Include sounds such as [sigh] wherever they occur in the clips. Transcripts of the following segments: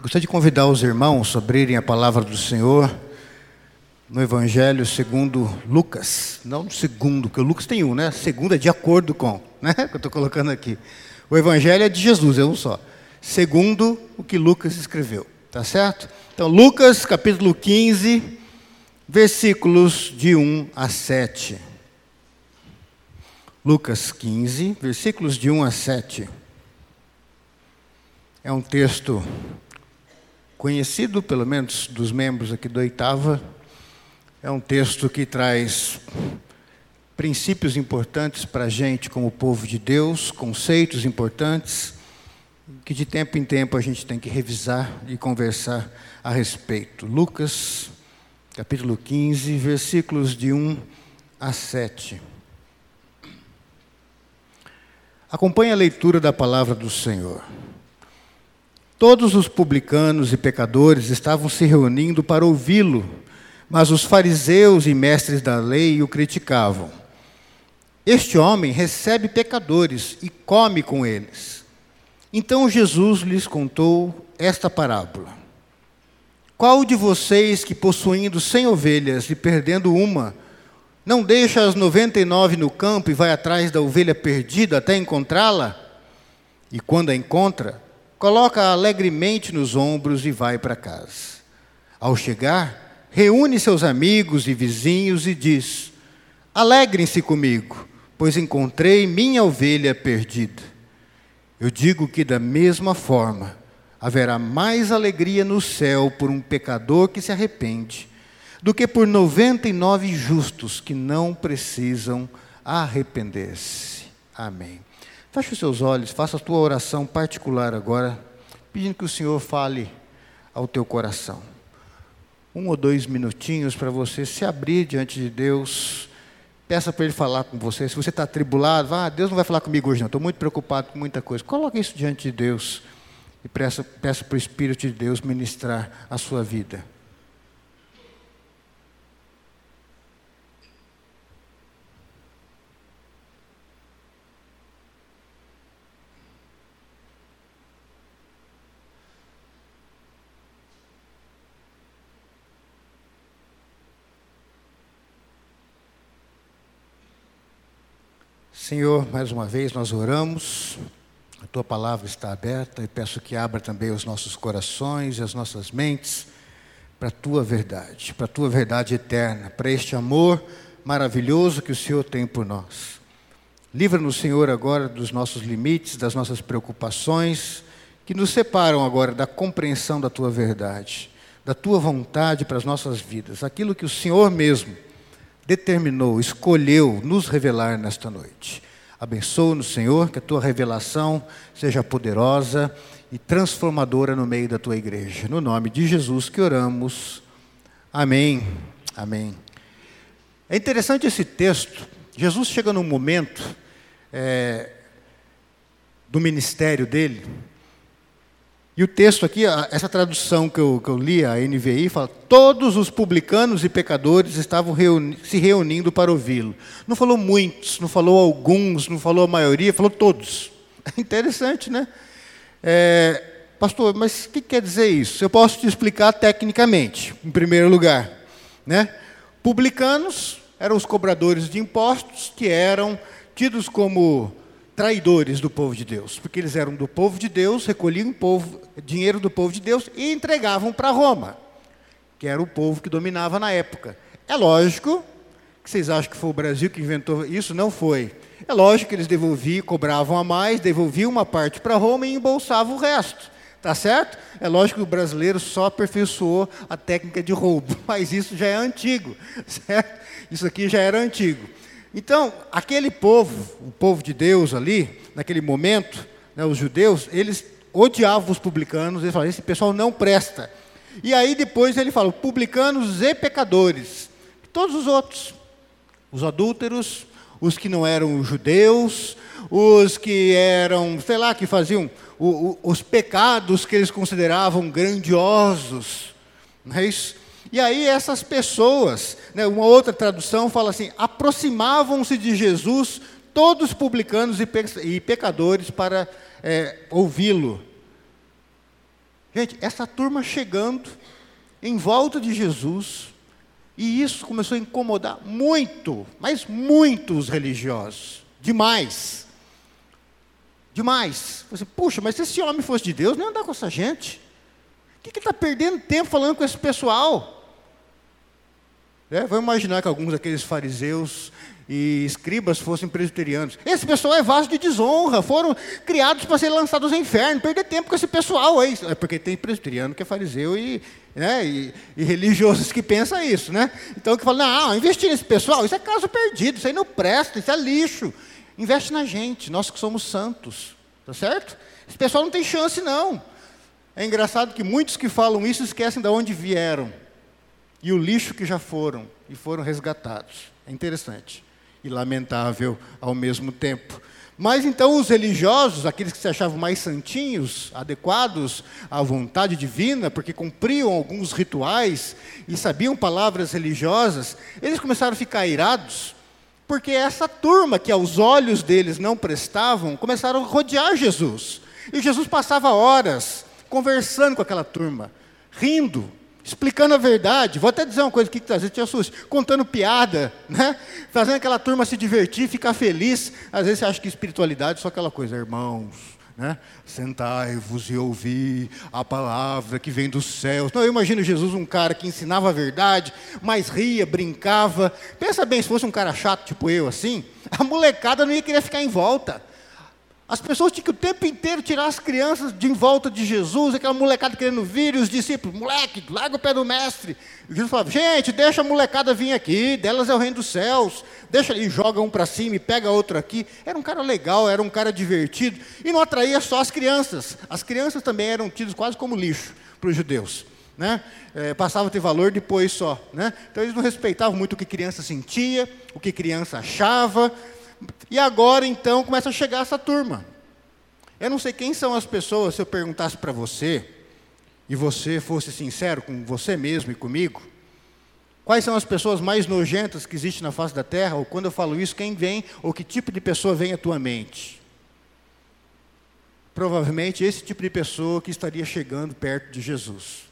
Gostaria de convidar os irmãos a abrirem a palavra do Senhor no Evangelho segundo Lucas. Não segundo, porque o Lucas tem um, né? Segundo é de acordo com, né? [laughs] Que eu estou colocando aqui. O Evangelho é de Jesus, é um só. Segundo o que Lucas escreveu, tá certo? Então, Lucas capítulo 15, versículos de 1 a 7. Lucas 15, versículos de 1 a 7. É um texto conhecido, pelo menos dos membros aqui do oitava. É um texto que traz princípios importantes para a gente como povo de Deus, conceitos importantes, que de tempo em tempo a gente tem que revisar e conversar a respeito. Lucas, capítulo 15, versículos de 1 a 7. Acompanhe a leitura da palavra do Senhor. Todos os publicanos e pecadores estavam se reunindo para ouvi-lo, mas os fariseus e mestres da lei o criticavam. Este homem recebe pecadores e come com eles. Então Jesus lhes contou esta parábola: Qual de vocês que possuindo cem ovelhas e perdendo uma, não deixa as noventa e nove no campo e vai atrás da ovelha perdida até encontrá-la? E quando a encontra, coloca alegremente nos ombros e vai para casa. Ao chegar, reúne seus amigos e vizinhos e diz: Alegrem-se comigo, pois encontrei minha ovelha perdida. Eu digo que da mesma forma haverá mais alegria no céu por um pecador que se arrepende do que por 99 justos que não precisam arrepender-se. Amém. Feche os seus olhos, faça a tua oração particular agora, pedindo que o Senhor fale ao teu coração. Um ou dois minutinhos para você se abrir diante de Deus. Peça para Ele falar com você. Se você está atribulado, ah, Deus não vai falar comigo hoje, não. Estou muito preocupado com muita coisa. Coloque isso diante de Deus e peça, peça para o Espírito de Deus ministrar a sua vida. Senhor, mais uma vez nós oramos, a tua palavra está aberta e peço que abra também os nossos corações e as nossas mentes para a tua verdade, para a tua verdade eterna, para este amor maravilhoso que o Senhor tem por nós. Livra-nos, Senhor, agora dos nossos limites, das nossas preocupações, que nos separam agora da compreensão da tua verdade, da tua vontade para as nossas vidas, aquilo que o Senhor mesmo determinou, escolheu nos revelar nesta noite. Abençoa-nos, Senhor, que a tua revelação seja poderosa e transformadora no meio da tua igreja. No nome de Jesus que oramos. Amém. Amém. É interessante esse texto. Jesus chega num momento é, do ministério dele e o texto aqui, essa tradução que eu, que eu li, a NVI, fala: todos os publicanos e pecadores estavam reuni se reunindo para ouvi-lo. Não falou muitos, não falou alguns, não falou a maioria, falou todos. É [laughs] interessante, né? É, pastor, mas o que quer dizer isso? Eu posso te explicar tecnicamente, em primeiro lugar. Né? Publicanos eram os cobradores de impostos que eram tidos como traidores do povo de Deus, porque eles eram do povo de Deus, recolhiam povo, dinheiro do povo de Deus e entregavam para Roma, que era o povo que dominava na época. É lógico que vocês acham que foi o Brasil que inventou isso? Não foi. É lógico que eles devolviam, cobravam a mais, devolviam uma parte para Roma e embolsavam o resto. Tá certo? É lógico que o brasileiro só aperfeiçoou a técnica de roubo, [laughs] mas isso já é antigo, [laughs] certo? Isso aqui já era antigo. Então, aquele povo, o povo de Deus ali, naquele momento, né, os judeus, eles odiavam os publicanos, eles falavam, esse pessoal não presta. E aí depois ele fala, publicanos e pecadores. Todos os outros, os adúlteros, os que não eram judeus, os que eram, sei lá, que faziam o, o, os pecados que eles consideravam grandiosos. Não é isso? E aí essas pessoas, né, uma outra tradução fala assim, aproximavam-se de Jesus todos publicanos e pecadores para é, ouvi-lo. Gente, essa turma chegando em volta de Jesus, e isso começou a incomodar muito, mas muito os religiosos. Demais. Demais. Você, puxa, mas se esse homem fosse de Deus, não andar com essa gente. O que ele está perdendo tempo falando com esse pessoal? É, imaginar que alguns daqueles fariseus e escribas fossem presbiterianos. Esse pessoal é vaso de desonra, foram criados para ser lançados ao inferno. Perder tempo com esse pessoal aí. É porque tem presbiteriano que é fariseu e, né, e, e religiosos que pensam isso. Né? Então que fala, não, investir nesse pessoal, isso é caso perdido, isso aí não presta, isso é lixo. Investe na gente, nós que somos santos. Tá certo? Esse pessoal não tem chance, não. É engraçado que muitos que falam isso esquecem de onde vieram. E o lixo que já foram e foram resgatados. É interessante e lamentável ao mesmo tempo. Mas então os religiosos, aqueles que se achavam mais santinhos, adequados à vontade divina, porque cumpriam alguns rituais e sabiam palavras religiosas, eles começaram a ficar irados, porque essa turma que aos olhos deles não prestavam, começaram a rodear Jesus. E Jesus passava horas conversando com aquela turma, rindo, explicando a verdade. Vou até dizer uma coisa aqui que às vezes te assusta, contando piada, né? fazendo aquela turma se divertir, ficar feliz. Às vezes você acha que espiritualidade é só aquela coisa, irmãos. Né? Sentai-vos e ouvi a palavra que vem dos céus. Não, eu imagino Jesus um cara que ensinava a verdade, mas ria, brincava. Pensa bem, se fosse um cara chato tipo eu assim, a molecada não ia querer ficar em volta. As pessoas tinham que o tempo inteiro tirar as crianças de em volta de Jesus, aquela molecada querendo vir, e os discípulos, moleque, larga o pé do mestre. E Jesus falava, gente, deixa a molecada vir aqui, delas é o reino dos céus, deixa e joga um para cima e pega outro aqui. Era um cara legal, era um cara divertido, e não atraía só as crianças. As crianças também eram tidas quase como lixo para os judeus. Né? É, passava a ter valor depois só. Né? Então eles não respeitavam muito o que criança sentia, o que criança achava, e agora então começa a chegar essa turma. Eu não sei quem são as pessoas, se eu perguntasse para você, e você fosse sincero com você mesmo e comigo, quais são as pessoas mais nojentas que existem na face da terra? Ou quando eu falo isso, quem vem, ou que tipo de pessoa vem à tua mente? Provavelmente esse tipo de pessoa que estaria chegando perto de Jesus.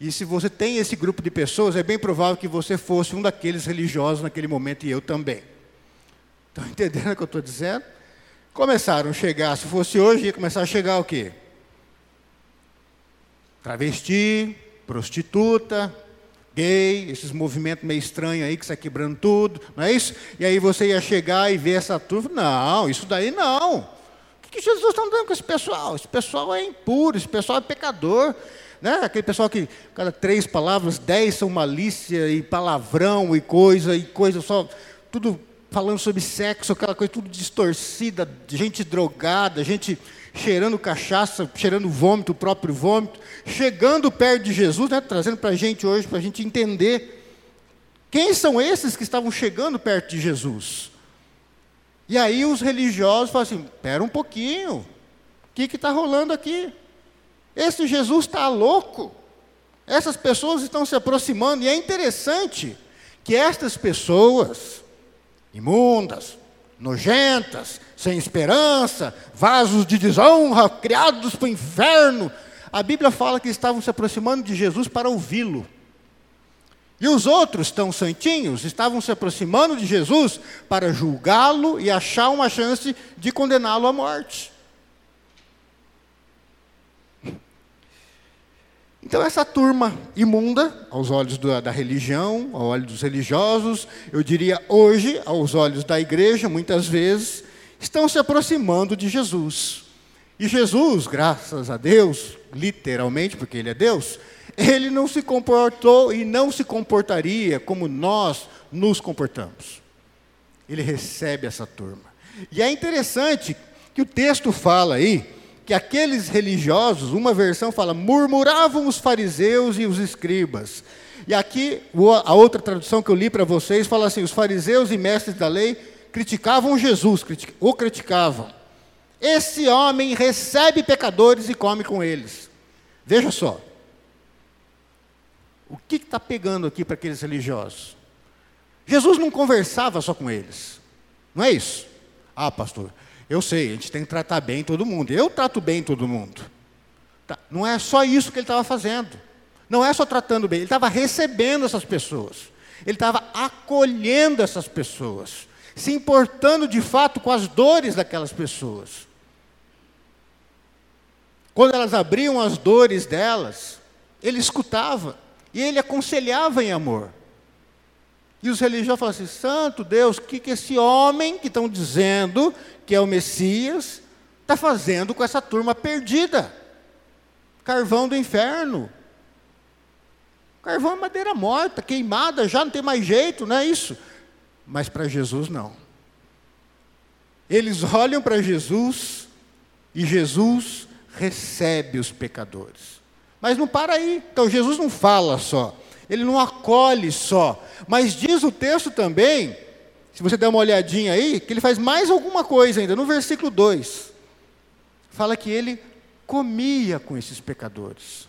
E se você tem esse grupo de pessoas, é bem provável que você fosse um daqueles religiosos naquele momento e eu também. Estão entendendo o que eu estou dizendo? Começaram a chegar, se fosse hoje, ia começar a chegar o quê? Travesti, prostituta, gay, esses movimentos meio estranhos aí que está quebrando tudo, não é isso? E aí você ia chegar e ver essa turma, não, isso daí não. O que, Jesus está dando com esse pessoal? Esse pessoal é impuro, esse pessoal é pecador. Né? Aquele pessoal que cada três palavras, dez são malícia e palavrão e coisa, e coisa só, tudo falando sobre sexo, aquela coisa tudo distorcida, gente drogada, gente cheirando cachaça, cheirando vômito, o próprio vômito, chegando perto de Jesus, né, trazendo para a gente hoje, para a gente entender quem são esses que estavam chegando perto de Jesus. E aí os religiosos falam assim: espera um pouquinho, o que está rolando aqui? Esse Jesus está louco. Essas pessoas estão se aproximando, e é interessante que estas pessoas, imundas, nojentas, sem esperança, vasos de desonra, criados para o inferno. A Bíblia fala que estavam se aproximando de Jesus para ouvi-lo. E os outros, tão santinhos, estavam se aproximando de Jesus para julgá-lo e achar uma chance de condená-lo à morte. Então, essa turma imunda, aos olhos da, da, religião, aos olhos dos religiosos, eu diria hoje, aos olhos da igreja, muitas vezes, estão se aproximando de Jesus. E Jesus, graças a Deus, literalmente, porque Ele é Deus, Ele não se comportou e não se comportaria como nós nos comportamos. Ele recebe essa turma. E é interessante que o texto fala aí, que aqueles religiosos, uma versão fala, murmuravam os fariseus e os escribas. E aqui, a outra tradução que eu li para vocês fala assim: os fariseus e mestres da lei criticavam Jesus, o criticavam. Esse homem recebe pecadores e come com eles. Veja só. O que está pegando aqui para aqueles religiosos? Jesus não conversava só com eles. Não é isso? Ah, pastor, eu sei, a gente tem que tratar bem todo mundo. Eu trato bem todo mundo. Tá, não é só isso que ele estava fazendo. Não é só tratando bem, ele estava recebendo essas pessoas. Ele estava acolhendo essas pessoas, se importando de fato com as dores daquelas pessoas. Quando elas abriam as dores delas, ele escutava e ele aconselhava em amor. E os religiosos falam assim: Santo Deus, o que, que esse homem que estão dizendo que é o Messias está fazendo com essa turma perdida? Carvão do inferno. Carvão é madeira morta, queimada, já não tem mais jeito, não é isso? Mas para Jesus não. Eles olham para Jesus e Jesus recebe os pecadores. Mas não para aí. Então Jesus não fala só, ele não acolhe só, mas diz o texto também, se você der uma olhadinha aí, que ele faz mais alguma coisa ainda, no versículo 2. Fala que ele comia com esses pecadores.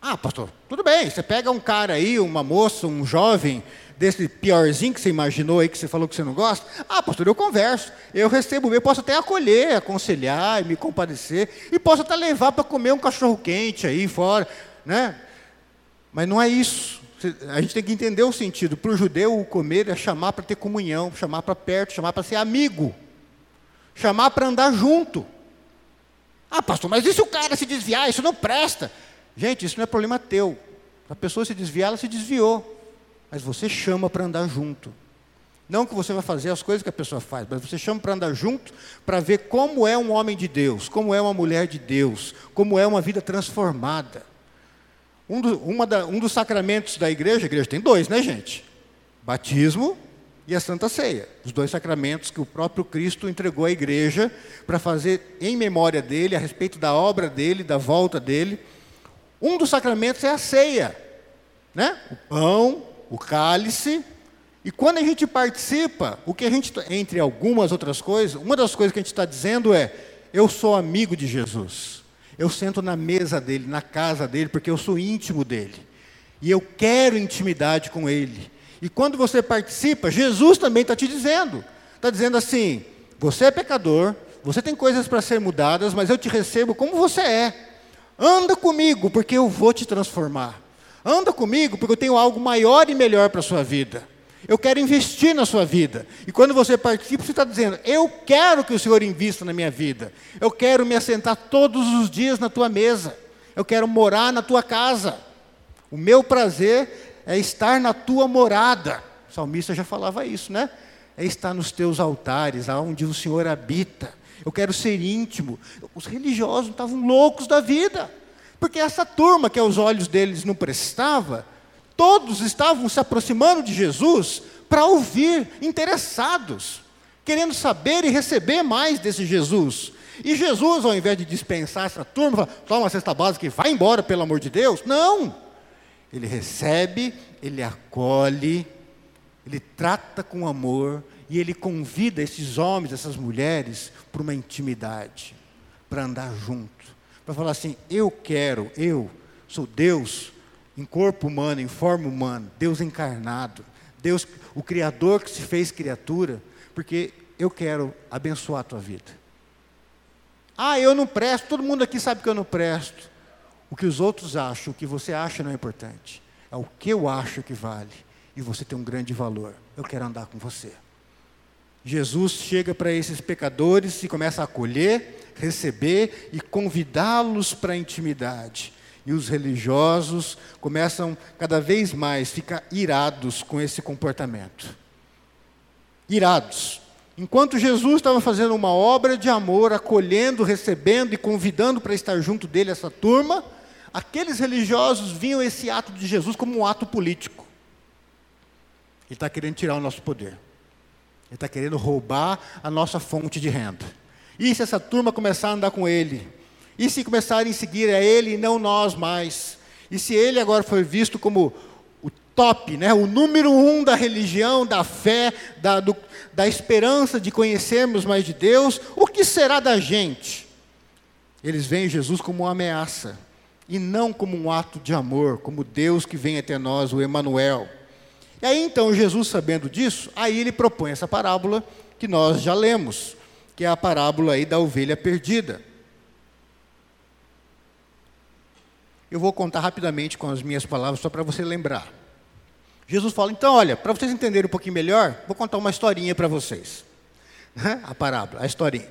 Ah, pastor, tudo bem, você pega um cara aí, uma moça, um jovem, desse piorzinho que você imaginou aí, que você falou que você não gosta. Ah, pastor, eu converso, eu recebo, eu posso até acolher, aconselhar, me compadecer, e posso até levar para comer um cachorro quente aí fora, né? Mas não é isso. A gente tem que entender o sentido. Para o judeu, o comer é chamar para ter comunhão, chamar para perto, chamar para ser amigo, chamar para andar junto. Ah, pastor, mas e se o cara se desviar? Isso não presta. Gente, isso não é problema teu. A pessoa se desviar, ela se desviou. Mas você chama para andar junto. Não que você vai fazer as coisas que a pessoa faz, mas você chama para andar junto para ver como é um homem de Deus, como é uma mulher de Deus, como é uma vida transformada. Um, do, da, um dos sacramentos da igreja, a igreja tem dois, né, gente? Batismo e a Santa Ceia. Os dois sacramentos que o próprio Cristo entregou à igreja para fazer em memória dele, a respeito da obra dele, da volta dele. Um dos sacramentos é a ceia, né? O pão, o cálice. E quando a gente participa, o que a gente, entre algumas outras coisas, uma das coisas que a gente está dizendo é: eu sou amigo de Jesus. Eu sento na mesa dele, na casa dele, porque eu sou íntimo dele. E eu quero intimidade com ele. E quando você participa, Jesus também está te dizendo: está dizendo assim, você é pecador, você tem coisas para ser mudadas, mas eu te recebo como você é. Anda comigo, porque eu vou te transformar. Anda comigo, porque eu tenho algo maior e melhor para a sua vida. Eu quero investir na sua vida. E quando você participa, você está dizendo: Eu quero que o Senhor invista na minha vida. Eu quero me assentar todos os dias na tua mesa. Eu quero morar na tua casa. O meu prazer é estar na tua morada. O salmista já falava isso, né? É estar nos teus altares, aonde o Senhor habita eu quero ser íntimo. Os religiosos estavam loucos da vida, porque essa turma que aos olhos deles não prestava, todos estavam se aproximando de Jesus para ouvir, interessados, querendo saber e receber mais desse Jesus. E Jesus, ao invés de dispensar essa turma, toma a cesta básica e vai embora, pelo amor de Deus, não. Ele recebe, ele acolhe, ele trata com amor, e ele convida esses homens, essas mulheres, para uma intimidade, para andar junto, para falar assim: eu quero, eu sou Deus em corpo humano, em forma humana, Deus encarnado, Deus, o Criador que se fez criatura, porque eu quero abençoar a tua vida. Ah, eu não presto, todo mundo aqui sabe que eu não presto. O que os outros acham, o que você acha não é importante. É o que eu acho que vale. E você tem um grande valor. Eu quero andar com você. Jesus chega para esses pecadores e começa a acolher, receber e convidá-los para a intimidade. E os religiosos começam cada vez mais ficar irados com esse comportamento. Irados. Enquanto Jesus estava fazendo uma obra de amor, acolhendo, recebendo e convidando para estar junto dele essa turma, aqueles religiosos viam esse ato de Jesus como um ato político. Ele está querendo tirar o nosso poder. Ele está querendo roubar a nossa fonte de renda. E se essa turma começar a andar com ele? E se começarem a seguir a ele e não nós mais? E se ele agora for visto como o top, né, o número um da religião, da fé, da, do, da esperança de conhecermos mais de Deus, o que será da gente? Eles veem Jesus como uma ameaça e não como um ato de amor, como Deus que vem até nós, o Emanuel. E aí então Jesus, sabendo disso, aí ele propõe essa parábola que nós já lemos, que é a parábola aí da ovelha perdida. Eu vou contar rapidamente com as minhas palavras, só para você lembrar. Jesus fala: então, olha, para vocês entenderem um pouquinho melhor, vou contar uma historinha para vocês. A parábola, a historinha.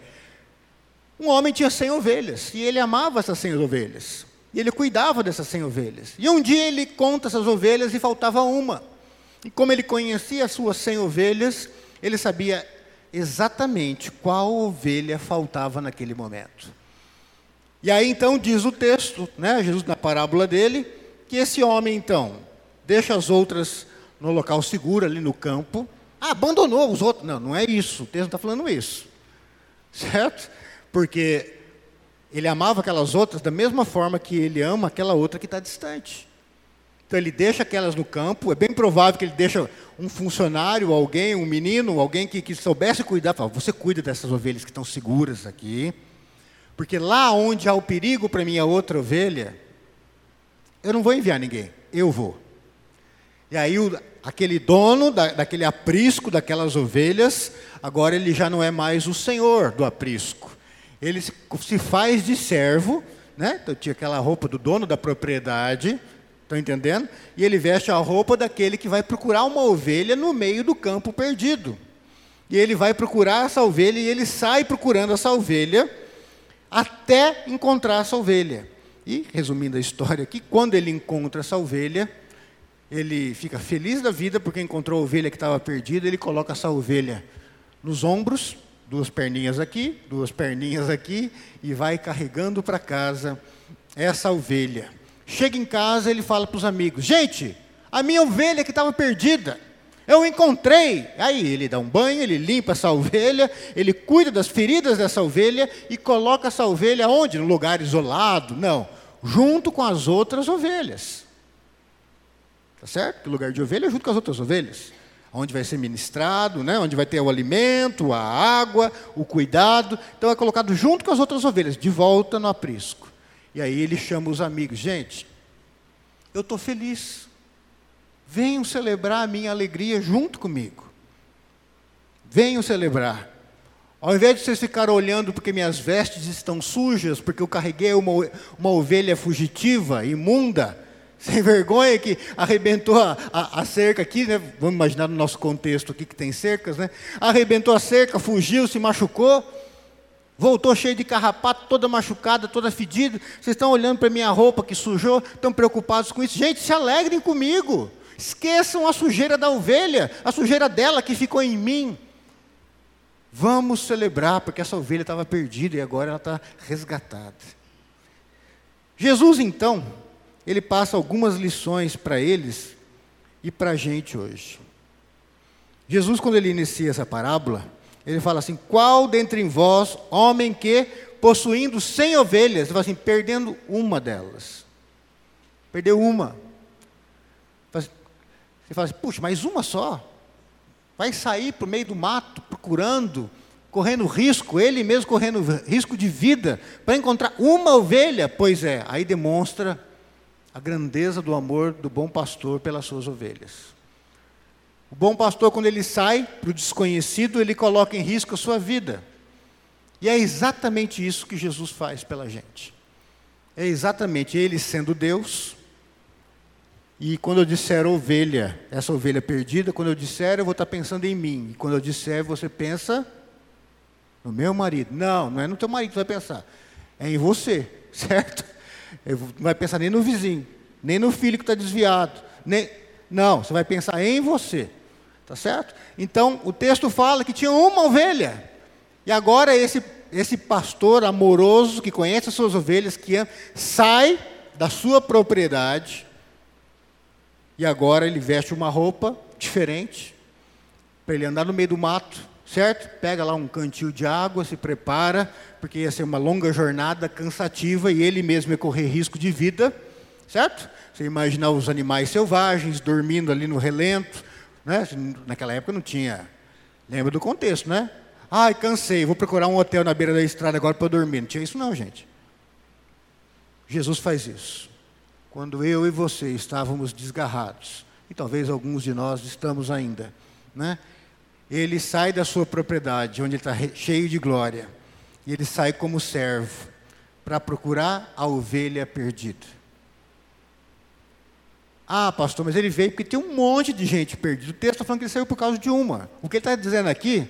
Um homem tinha 100 ovelhas e ele amava essas 100 ovelhas. E ele cuidava dessas 100 ovelhas. E um dia ele conta essas ovelhas e faltava uma. E como ele conhecia as suas 100 ovelhas, ele sabia exatamente qual ovelha faltava naquele momento. E aí então diz o texto, né, Jesus na parábola dele, que esse homem então deixa as outras no local seguro ali no campo, ah, abandonou os outros. Não, não é isso, o texto não está falando isso. Certo? Porque ele amava aquelas outras da mesma forma que ele ama aquela outra que está distante. Então ele deixa aquelas no campo, é bem provável que ele deixa um funcionário, alguém, um menino, alguém que, que soubesse cuidar, fala, você cuida dessas ovelhas que estão seguras aqui, porque lá onde há o perigo para minha outra ovelha, eu não vou enviar ninguém, eu vou. E aí o, aquele dono da, daquele aprisco, daquelas ovelhas, agora ele já não é mais o senhor do aprisco. Ele se, se faz de servo, né? Então tinha aquela roupa do dono da propriedade, estão entendendo? E ele veste a roupa daquele que vai procurar uma ovelha no meio do campo perdido. E ele vai procurar essa ovelha e ele sai procurando essa ovelha até encontrar essa ovelha. E, resumindo a história aqui, quando ele encontra essa ovelha, ele fica feliz da vida porque encontrou a ovelha que estava perdida, ele coloca essa ovelha nos ombros, duas perninhas aqui, duas perninhas aqui, e vai carregando para casa essa ovelha. Chega em casa, ele fala para os amigos: Gente, a minha ovelha que estava perdida, eu encontrei. Aí ele dá um banho, ele limpa essa ovelha, ele cuida das feridas dessa ovelha e coloca essa ovelha onde? No lugar isolado? Não, junto com as outras ovelhas. Tá certo? Que lugar de ovelha é junto com as outras ovelhas. Onde vai ser ministrado, né? onde vai ter o alimento, a água, o cuidado. Então é colocado junto com as outras ovelhas, de volta no aprisco. E aí ele chama os amigos: gente, eu estou feliz. Venham celebrar a minha alegria junto comigo. Venham celebrar. Ao invés de vocês ficarem olhando porque minhas vestes estão sujas, porque eu carreguei uma, uma ovelha fugitiva, imunda, [laughs] sem vergonha que arrebentou a, a, a, cerca aqui, né? Vamos imaginar no nosso contexto aqui que tem cercas, né? Arrebentou a cerca, fugiu, se machucou, voltou cheio de carrapato, toda machucada, toda fedida. Vocês estão olhando para minha roupa que sujou, estão preocupados com isso. Gente, se alegrem comigo. Esqueçam a sujeira da ovelha, a sujeira dela que ficou em mim. Vamos celebrar, porque essa ovelha estava perdida e agora ela está resgatada. Jesus, então, ele passa algumas lições para eles e para a gente hoje. Jesus, quando ele inicia essa parábola, ele fala assim: Qual dentre vós, homem que, possuindo cem ovelhas, ele fala assim, perdendo uma delas, perdeu uma. Você fala assim, puxa, mas uma só? Vai sair para o meio do mato procurando, correndo risco, ele mesmo correndo risco de vida, para encontrar uma ovelha? Pois é, aí demonstra a grandeza do amor do bom pastor pelas suas ovelhas. O bom pastor, quando ele sai para o desconhecido, ele coloca em risco a sua vida. E é exatamente isso que Jesus faz pela gente. É exatamente ele sendo Deus. E quando eu disser ovelha, essa ovelha perdida, quando eu disser, eu vou estar pensando em mim. E quando eu disser, você pensa no meu marido. Não, não é no teu marido que vai pensar. É em você, [laughs] certo? Não vai pensar nem no vizinho, nem no filho que está desviado. Nem... Não, você vai pensar em você. Tá certo? Então, o texto fala que tinha uma ovelha. E agora esse, esse pastor amoroso que conhece as suas ovelhas, que sai da sua propriedade, e agora ele veste uma roupa diferente, para ele andar no meio do mato, certo? Pega lá um cantil de água, se prepara, porque ia ser uma longa jornada cansativa e ele mesmo ia correr risco de vida, certo? Você imaginar os animais selvagens dormindo ali no relento, né? Naquela época não tinha. Lembra do contexto, né? Ai, cansei, vou procurar um hotel na beira da estrada agora para dormir. Não tinha isso não, gente. Jesus faz isso. Quando eu e você estávamos desgarrados, e talvez alguns de nós estamos ainda, né? Ele sai da sua propriedade, onde ele está cheio de glória, e ele sai como servo para procurar a ovelha perdida. Ah, pastor, mas ele veio porque tem um monte de gente perdida. O texto está falando que ele saiu por causa de uma. O que ele está dizendo aqui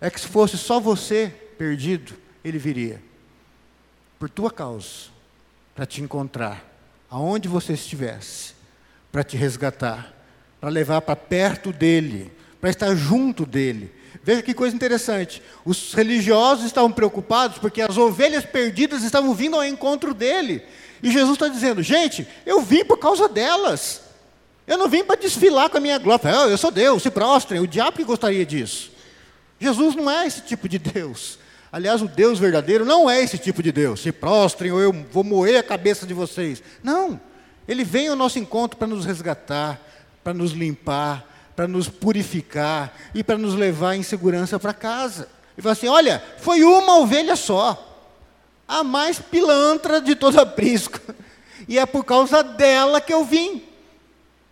é que se fosse só você perdido, ele viria. Por tua causa, para te encontrar, aonde você estivesse, para te resgatar, para levar para perto dele, para estar junto dele. Veja que coisa interessante. Os religiosos estavam preocupados porque as ovelhas perdidas estavam vindo ao encontro dele. E Jesus está dizendo: gente, eu vim por causa delas. Eu não vim para desfilar com a minha glória. Eu sou Deus, se prostrem. O diabo que gostaria disso. Jesus não é esse tipo de Deus. Aliás, o Deus verdadeiro não é esse tipo de Deus. Se prostrem ou eu vou moer a cabeça de vocês. Não. Ele vem ao nosso encontro para nos resgatar, para nos limpar, para nos purificar e para nos levar em segurança para casa. Ele fala assim: olha, foi uma ovelha só, a mais pilantra de toda [laughs] a prisca, e é por causa dela que eu vim,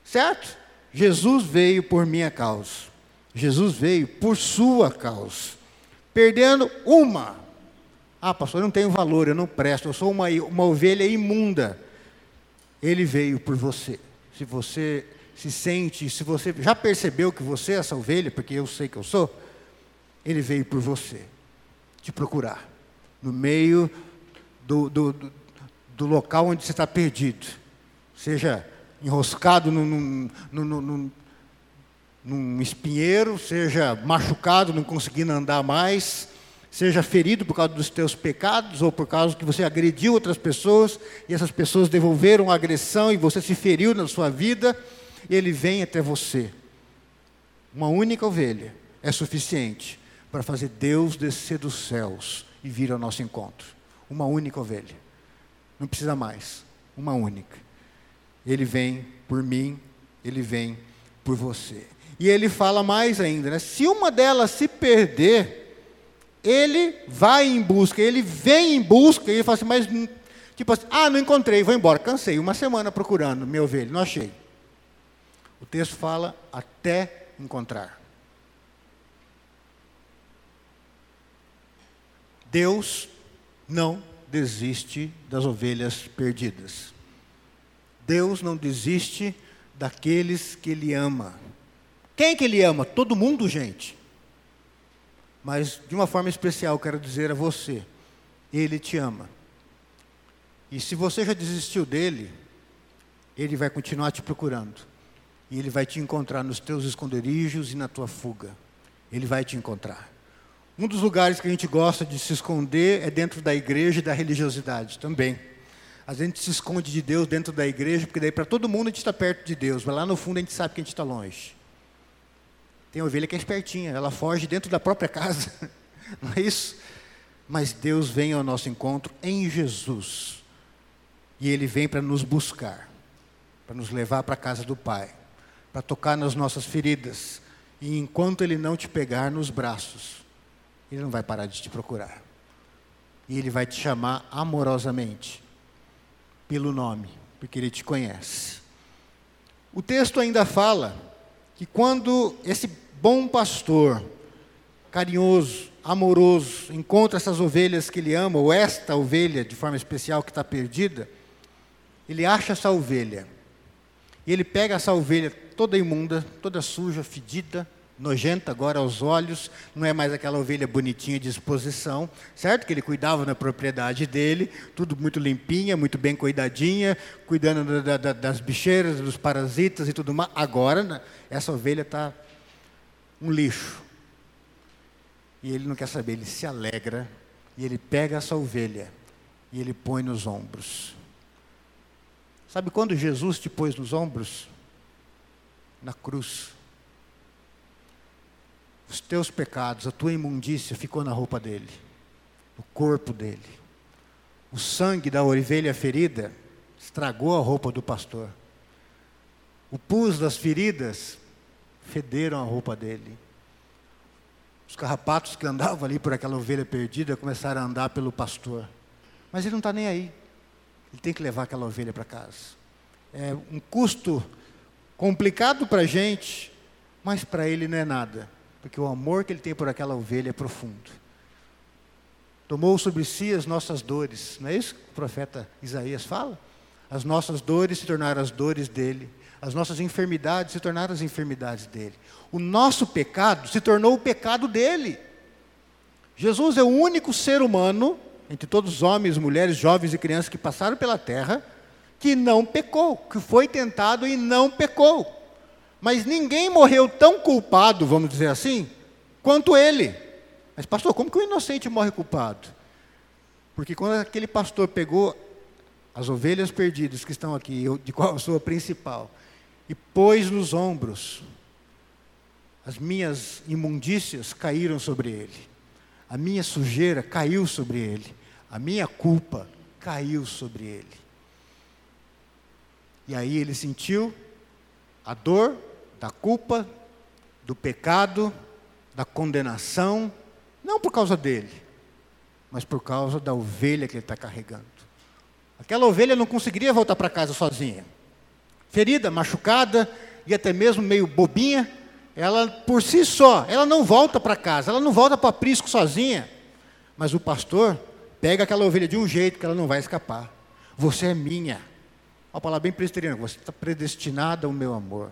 certo? Jesus veio por minha causa, Jesus veio por sua causa perdendo uma. Ah, pastor, eu não tenho valor, eu não presto, eu sou uma, uma ovelha imunda. Ele veio por você. Se você se sente, se você já percebeu que você é essa ovelha, porque eu sei que eu sou, ele veio por você, te procurar, no meio do, do, do, do local onde você está perdido, seja enroscado num, num espinheiro, seja machucado, não conseguindo andar mais, seja ferido por causa dos teus pecados ou por causa que você agrediu outras pessoas e essas pessoas devolveram a agressão e você se feriu na sua vida, ele vem até você. Uma única ovelha é suficiente para fazer Deus descer dos céus e vir ao nosso encontro. Uma única ovelha. Não precisa mais. Uma única. Ele vem por mim, ele vem por você. E ele fala mais ainda, né? Se uma delas se perder, ele vai em busca, ele vem em busca, e ele fala assim, mas tipo assim, ah, não encontrei, vou embora, cansei, uma semana procurando meu ovelha, não achei. O texto fala até encontrar. Deus não desiste das ovelhas perdidas. Deus não desiste daqueles que Ele ama. Quem é que ele ama? Todo mundo, gente. Mas de uma forma especial, quero dizer a você: ele te ama. E se você já desistiu dele, ele vai continuar te procurando. E ele vai te encontrar nos teus esconderijos e na tua fuga. Ele vai te encontrar. Um dos lugares que a gente gosta de se esconder é dentro da igreja e da religiosidade também. A gente se esconde de Deus dentro da igreja, porque daí para todo mundo a gente está perto de Deus, mas lá no fundo a gente sabe que a gente está longe. Tem ovelha que é espertinha, ela foge dentro da própria casa. [laughs] Não é isso? Mas Deus vem ao nosso encontro em Jesus. E Ele vem para nos buscar, para nos levar para a casa do Pai, para tocar nas nossas feridas. E enquanto Ele não te pegar nos braços, Ele não vai parar de te procurar. E Ele vai te chamar amorosamente, pelo nome, porque Ele te conhece. O texto ainda fala que quando esse bom pastor, carinhoso, amoroso, encontra essas ovelhas que ele ama, ou esta ovelha de forma especial que está perdida, ele acha essa ovelha. E ele pega essa ovelha toda imunda, toda suja, fedida, nojenta agora aos olhos, não é mais aquela ovelha bonitinha de exposição, certo? Que ele cuidava na propriedade dele, tudo muito limpinha, muito bem cuidadinha, cuidando da, da, das bicheiras, dos parasitas e tudo mais. Agora, né, essa ovelha está um lixo. E ele não quer saber, ele se alegra e ele pega essa ovelha e ele põe nos ombros. Sabe quando Jesus te pôs nos ombros? Na cruz. Os teus pecados, a tua imundícia ficou na roupa dele, no corpo dele. O sangue da ovelha ferida estragou a roupa do pastor. O pus das feridas federam a roupa dele. Os carrapatos que andavam ali por aquela ovelha perdida começaram a andar pelo pastor. Mas ele não está nem aí. Ele tem que levar aquela ovelha para casa. É um custo complicado para a gente, mas para ele não é nada. Porque o amor que ele tem por aquela ovelha é profundo. Tomou sobre si as nossas dores. Não é isso que o profeta Isaías fala? As nossas dores se tornaram as dores dele. As nossas enfermidades se tornaram as enfermidades dele. O nosso pecado se tornou o pecado dele. Jesus é o único ser humano, entre todos os homens, mulheres, jovens e crianças que passaram pela terra, que não pecou, que foi tentado e não pecou. Mas ninguém morreu tão culpado, vamos dizer assim, quanto ele. Mas, pastor, como que o inocente morre culpado? Porque quando aquele pastor pegou as ovelhas perdidas que estão aqui, de qual a principal, e pôs nos ombros, as minhas imundícias caíram sobre ele, a minha sujeira caiu sobre ele, a minha culpa caiu sobre ele. E aí ele sentiu a dor da culpa, do pecado, da condenação, não por causa dele, mas por causa da ovelha que ele está carregando. Aquela ovelha não conseguiria voltar para casa sozinha. Ferida, machucada e até mesmo meio bobinha, ela por si só, ela não volta para casa, ela não volta para aprisco sozinha. Mas o pastor pega aquela ovelha de um jeito que ela não vai escapar. Você é minha. Uma palavra bem presbiteriana, você está predestinada ao meu amor.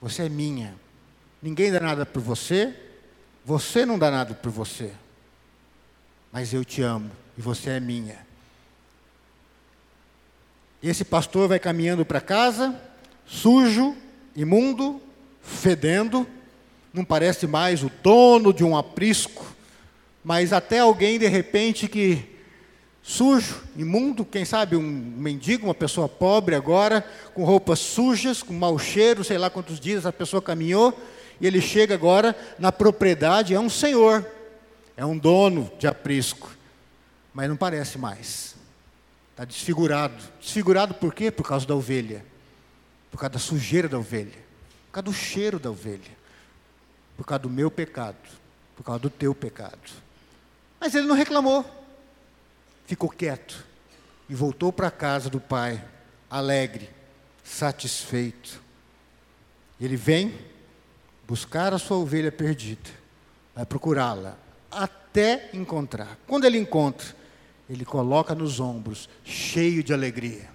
Você é minha. Ninguém dá nada por você, você não dá nada por você. Mas eu te amo e você é minha. Esse pastor vai caminhando para casa, sujo, imundo, fedendo, não parece mais o dono de um aprisco, mas até alguém de repente que sujo, imundo, quem sabe um mendigo, uma pessoa pobre agora, com roupas sujas, com mau cheiro, sei lá quantos dias a pessoa caminhou, e ele chega agora na propriedade, é um senhor, é um dono de aprisco, mas não parece mais. Está desfigurado. Desfigurado por quê? Por causa da ovelha. Por causa da sujeira da ovelha. Por causa do cheiro da ovelha. Por causa do meu pecado. Por causa do teu pecado. Mas ele não reclamou ficou quieto e voltou para a casa do pai, alegre, satisfeito. Ele vem buscar a sua ovelha perdida, vai procurá-la, até encontrar. Quando ele encontra, ele coloca nos ombros, cheio de alegria.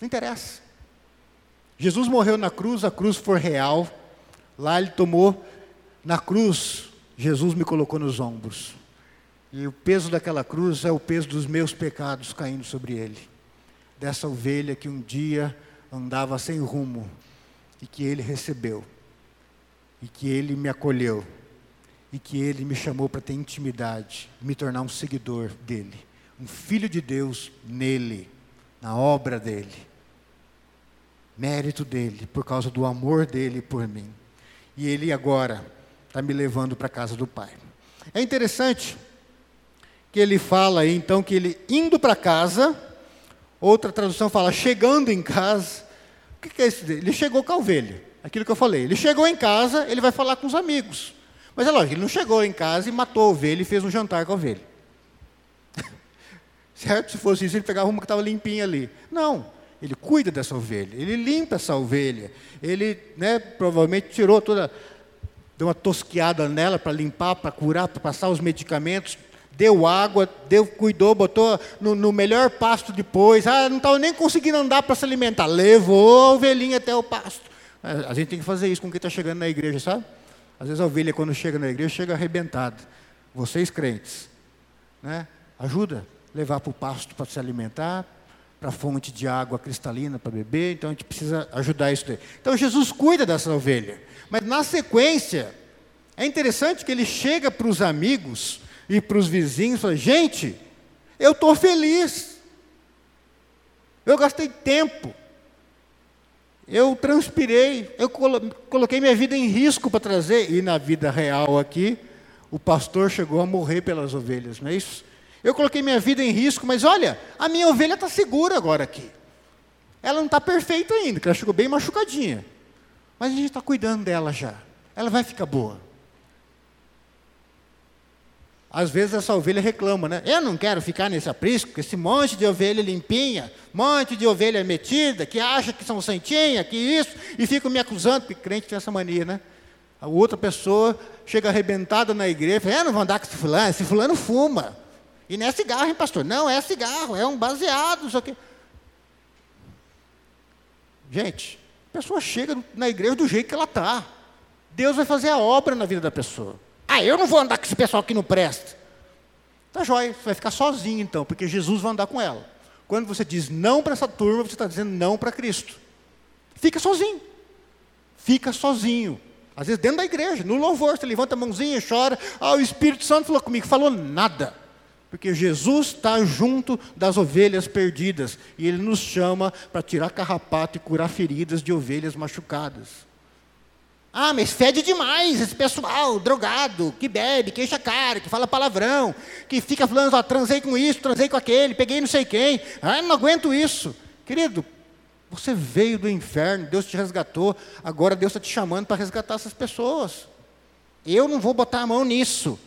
Não interessa. Jesus morreu na cruz, a cruz foi real. Lá ele tomou, na cruz, Jesus me colocou nos ombros. E o peso daquela cruz é o peso dos meus pecados caindo sobre ele. Dessa ovelha que um dia andava sem rumo e que ele recebeu. E que ele me acolheu. E que ele me chamou para ter intimidade, me tornar um seguidor dele, um filho de Deus nele, na obra dele. Mérito dele, por causa do amor dele por mim. E ele agora está me levando para a casa do Pai. É interessante que ele fala aí, então, que ele indo para casa, outra tradução fala chegando em casa. O que é isso? Ele chegou com a ovelha, aquilo que eu falei. Ele chegou em casa, ele vai falar com os amigos. Mas é lógico, ele não chegou em casa e matou a ovelha e fez um jantar com a ovelha. [laughs] certo? Se fosse isso, ele pegava uma que estava limpinha ali. Não, ele cuida dessa ovelha, ele limpa essa ovelha. Ele, né, provavelmente tirou toda, deu uma tosquiada nela para limpar, para curar, para passar os medicamentos, deu água, deu, cuidou, botou no, no melhor pasto depois. Ah, não estava nem conseguindo andar para se alimentar. Levou a ovelhinha até o pasto. A gente tem que fazer isso com quem está chegando na igreja, sabe? Às vezes a ovelha, quando chega na igreja, chega arrebentada. Vocês crentes, né? ajuda a levar para o pasto para se alimentar, para a fonte de água cristalina para beber. Então a gente precisa ajudar isso daí. Então Jesus cuida dessa ovelha. Mas na sequência, é interessante que ele chega para os amigos e para os vizinhos, falei, gente, eu estou feliz. Eu gastei tempo. Eu transpirei, eu coloquei minha vida em risco para trazer, e na vida real aqui, o pastor chegou a morrer pelas ovelhas, não é isso? Eu coloquei minha vida em risco, mas olha, a minha ovelha está segura agora aqui. Ela não está perfeita ainda, porque ela chegou bem machucadinha. Mas a gente está cuidando dela já. Ela vai ficar boa. Às vezes essa ovelha reclama, né? Eu não quero ficar nesse aprisco, esse monte de ovelha limpinha, monte de ovelha metida, que acha que são santinha, que isso, e fica me acusando, porque crente tem essa mania, né? A outra pessoa chega arrebentada na igreja, fala, eu não vou andar com esse fulano, esse fulano fuma. E não é cigarro, hein, pastor? Não, é cigarro, é um baseado, isso aqui. Gente, a pessoa chega na igreja do jeito que ela está. Deus vai fazer a obra na vida da pessoa. Ah, eu não vou andar com esse pessoal que não presta. Tá jóia, você vai ficar sozinho então, porque Jesus vai andar com ela. Quando você diz não para essa turma, você está dizendo não para Cristo. Fica sozinho. Fica sozinho. Às vezes dentro da igreja, no louvor, você levanta a mãozinha, chora. Ah, o Espírito Santo falou comigo. Falou nada. Porque Jesus está junto das ovelhas perdidas. E Ele nos chama para tirar carrapato e curar feridas de ovelhas machucadas. Ah, mas fede demais esse pessoal, drogado, que bebe, que enche a cara, que fala palavrão, que fica falando, ah, transei com isso, transei com aquele, peguei não sei quem. Ah, não aguento isso. Querido, você veio do inferno, Deus te resgatou, agora Deus está te chamando para resgatar essas pessoas. Eu não vou botar a mão nisso.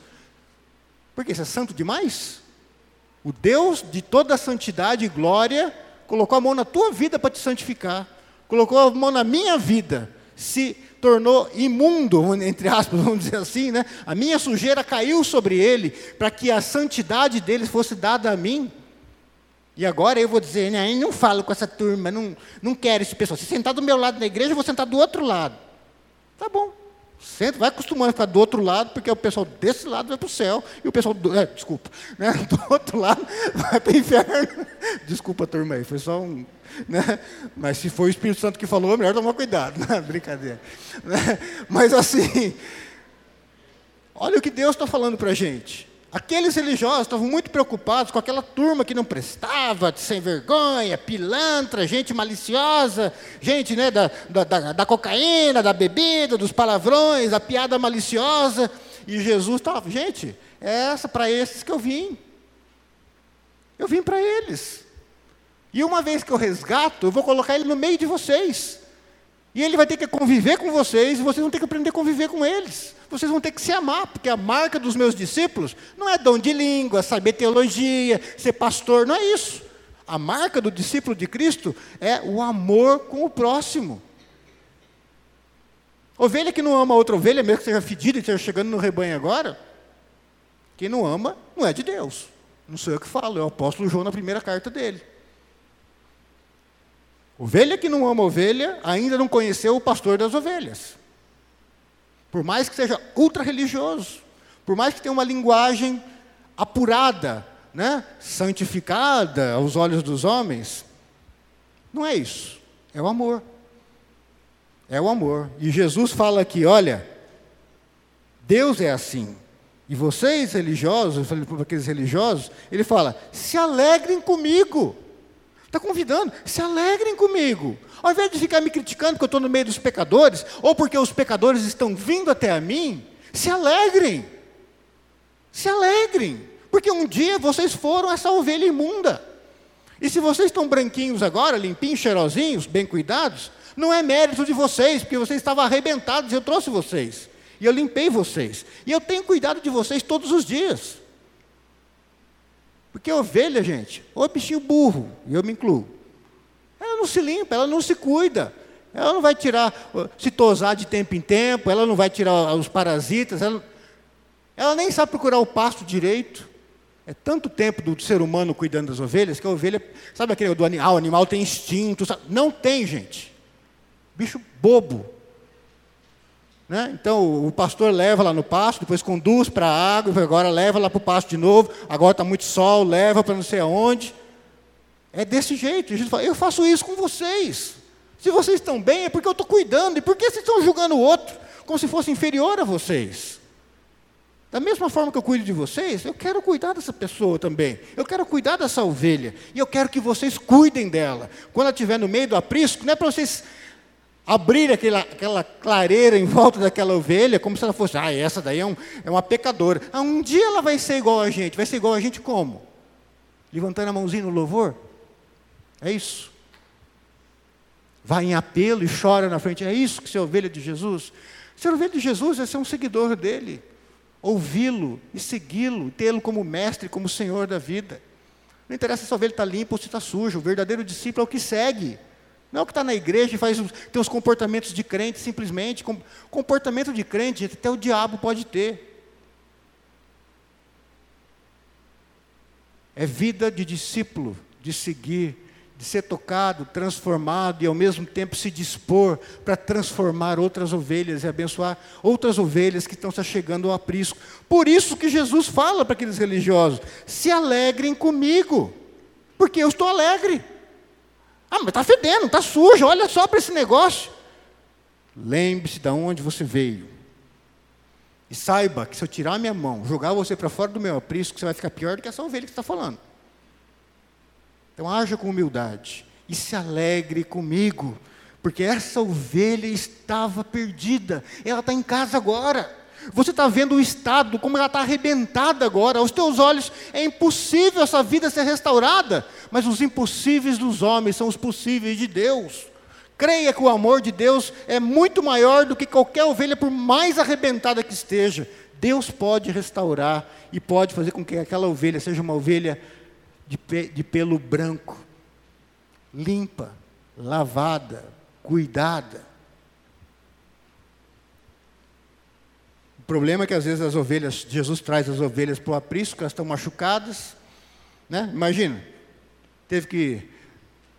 Porque isso é santo demais? O Deus de toda a santidade e glória colocou a mão na tua vida para te santificar, colocou a mão na minha vida, se tornou imundo, entre aspas, vamos dizer assim, né? A minha sujeira caiu sobre ele para que a santidade dele fosse dada a mim. E agora eu vou dizer, né, não falo com essa turma, não, não quero esse pessoal. Se sentar do meu lado na igreja, eu vou sentar do outro lado. Tá bom. Senta, vai acostumando a ficar do outro lado, porque o pessoal desse lado vai para o céu, e o pessoal, do, é, desculpa, né, [laughs] do outro lado vai para o inferno. Desculpa, turma aí, foi só um. [laughs] Né, mas se foi o Espírito Santo que falou, é melhor tomar cuidado. [laughs] Né, brincadeira. Né, mas assim, olha o que Deus está falando para a gente. Aqueles religiosos estavam muito preocupados com aquela turma que não prestava, sem vergonha, pilantra, gente maliciosa, gente né, da, da, da cocaína, da bebida, dos palavrões, da piada maliciosa. E Jesus estava, gente, é essa para esses que eu vim. Eu vim para eles. E uma vez que eu resgato, eu vou colocar ele no meio de vocês. E ele vai ter que conviver com vocês, e vocês vão ter que aprender a conviver com eles. Vocês vão ter que se amar, porque a marca dos meus discípulos não é dom de língua, saber teologia, ser pastor, não é isso. A marca do discípulo de Cristo é o amor com o próximo. Ovelha que não ama outra ovelha, mesmo que seja fedida e esteja chegando no rebanho agora, quem não ama não é de Deus. Não sou eu que falo, é o apóstolo João na primeira carta dele. Ovelha que não ama ovelha ainda não conheceu o pastor das ovelhas. Por mais que seja ultra religioso, por mais que tenha uma linguagem apurada, né, santificada aos olhos dos homens, não é isso. É o amor. É o amor. E Jesus fala aqui, olha, Deus é assim. E vocês religiosos, eu falei para aqueles religiosos, ele fala: se alegrem comigo. Está convidando, se alegrem comigo. Ao invés de ficar me criticando porque eu estou no meio dos pecadores, ou porque os pecadores estão vindo até a mim, se alegrem. Se alegrem. Porque um dia vocês foram essa ovelha imunda. E se vocês estão branquinhos agora, limpinhos, cheirosinhos, bem cuidados, não é mérito de vocês, porque vocês estavam arrebentados eu trouxe vocês. E eu limpei vocês. E eu tenho cuidado de vocês todos os dias. Porque ovelha, gente, ou bichinho burro, e eu me incluo. Ela não se limpa, ela não se cuida. Ela não vai tirar, se tosar de tempo em tempo, ela não vai tirar os parasitas, ela, ela nem sabe procurar o pasto direito. É tanto tempo do ser humano cuidando das ovelhas que a ovelha, sabe aquele do animal, o animal tem instinto, sabe? não tem, gente. Bicho bobo. Né? Então o pastor leva lá no pasto, depois conduz para a água, agora leva lá para o pasto de novo, agora está muito sol, leva para não sei aonde. É desse jeito. Gente fala, eu faço isso com vocês. Se vocês estão bem, é porque eu estou cuidando. E por que vocês estão julgando o outro como se fosse inferior a vocês? Da mesma forma que eu cuido de vocês, eu quero cuidar dessa pessoa também. Eu quero cuidar dessa ovelha. E eu quero que vocês cuidem dela. Quando ela estiver no meio do aprisco, não é para vocês abrir aquela, aquela clareira em volta daquela ovelha, como se ela fosse, ah, essa daí é, um, é uma pecadora. Ah, um dia ela vai ser igual a gente. Vai ser igual a gente como? Levantando a mãozinha no louvor? É isso. Vai em apelo e chora na frente. É isso que ser ovelha de Jesus? Ser ovelha de Jesus é ser um seguidor dele. Ouvi-lo e segui-lo, tê-lo como mestre, como senhor da vida. Não interessa se a ovelha está limpa ou se está suja. O verdadeiro discípulo é o que segue. Não é o que está na igreja e faz, tem os comportamentos de crente simplesmente. Comportamento de crente, até o diabo pode ter. É vida de discípulo, de seguir, de ser tocado, transformado e ao mesmo tempo se dispor para transformar outras ovelhas e abençoar outras ovelhas que estão se chegando ao aprisco. Por isso que Jesus fala para aqueles religiosos: se alegrem comigo, porque eu estou alegre. Ah, mas está fedendo, está sujo, olha só para esse negócio. Lembre-se de onde você veio. E saiba que se eu tirar minha mão, jogar você para fora do meu aprisco, você vai ficar pior do que essa ovelha que está falando. Então haja com humildade e se alegre comigo, porque essa ovelha estava perdida, ela está em casa agora. Você está vendo o estado, como ela está arrebentada agora. Aos teus olhos é impossível essa vida ser restaurada, mas os impossíveis dos homens são os possíveis de Deus. Creia que o amor de Deus é muito maior do que qualquer ovelha, por mais arrebentada que esteja. Deus pode restaurar e pode fazer com que aquela ovelha seja uma ovelha de, pe de pelo branco, limpa, lavada, cuidada. Problema é que às vezes as ovelhas, Jesus traz as ovelhas para o aprisco, elas estão machucadas. Né? Imagina, teve que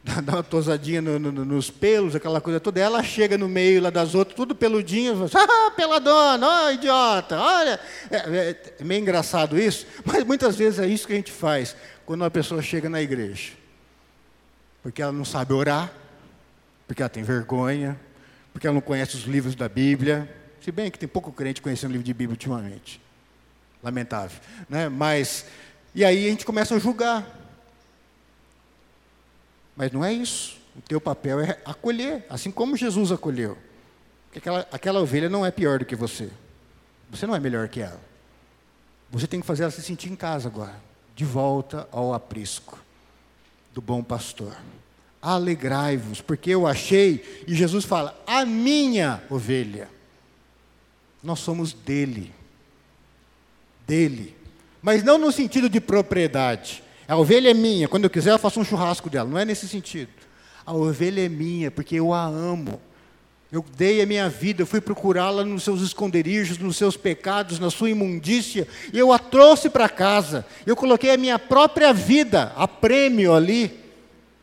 [laughs] dar uma tosadinha no, no, nos pelos, aquela coisa toda. Ela chega no meio lá das outras, tudo peludinho, assim, [laughs] ah, peladona, ó, oh, idiota, olha. É, é, é, meio engraçado isso, mas muitas vezes é isso que a gente faz quando uma pessoa chega na igreja. Porque ela não sabe orar, porque ela tem vergonha, porque ela não conhece os livros da Bíblia. Se bem que tem pouco crente conhecendo livro de Bíblia ultimamente. Lamentável. Né? Mas, e aí a gente começa a julgar. Mas não é isso. O teu papel é acolher, assim como Jesus acolheu. Porque aquela, aquela ovelha não é pior do que você. Você não é melhor que ela. Você tem que fazer ela se sentir em casa agora, de volta ao aprisco do bom pastor. Alegrai-vos, porque eu achei, e Jesus fala, a minha ovelha. Nós somos dele. Dele. Mas não no sentido de propriedade. A ovelha é minha, quando eu quiser eu faço um churrasco dela. Não é nesse sentido. A ovelha é minha, porque eu a amo. Eu dei a minha vida, eu fui procurá-la nos seus esconderijos, nos seus pecados, na sua imundícia, e eu a trouxe para casa. Eu coloquei a minha própria vida a prêmio ali,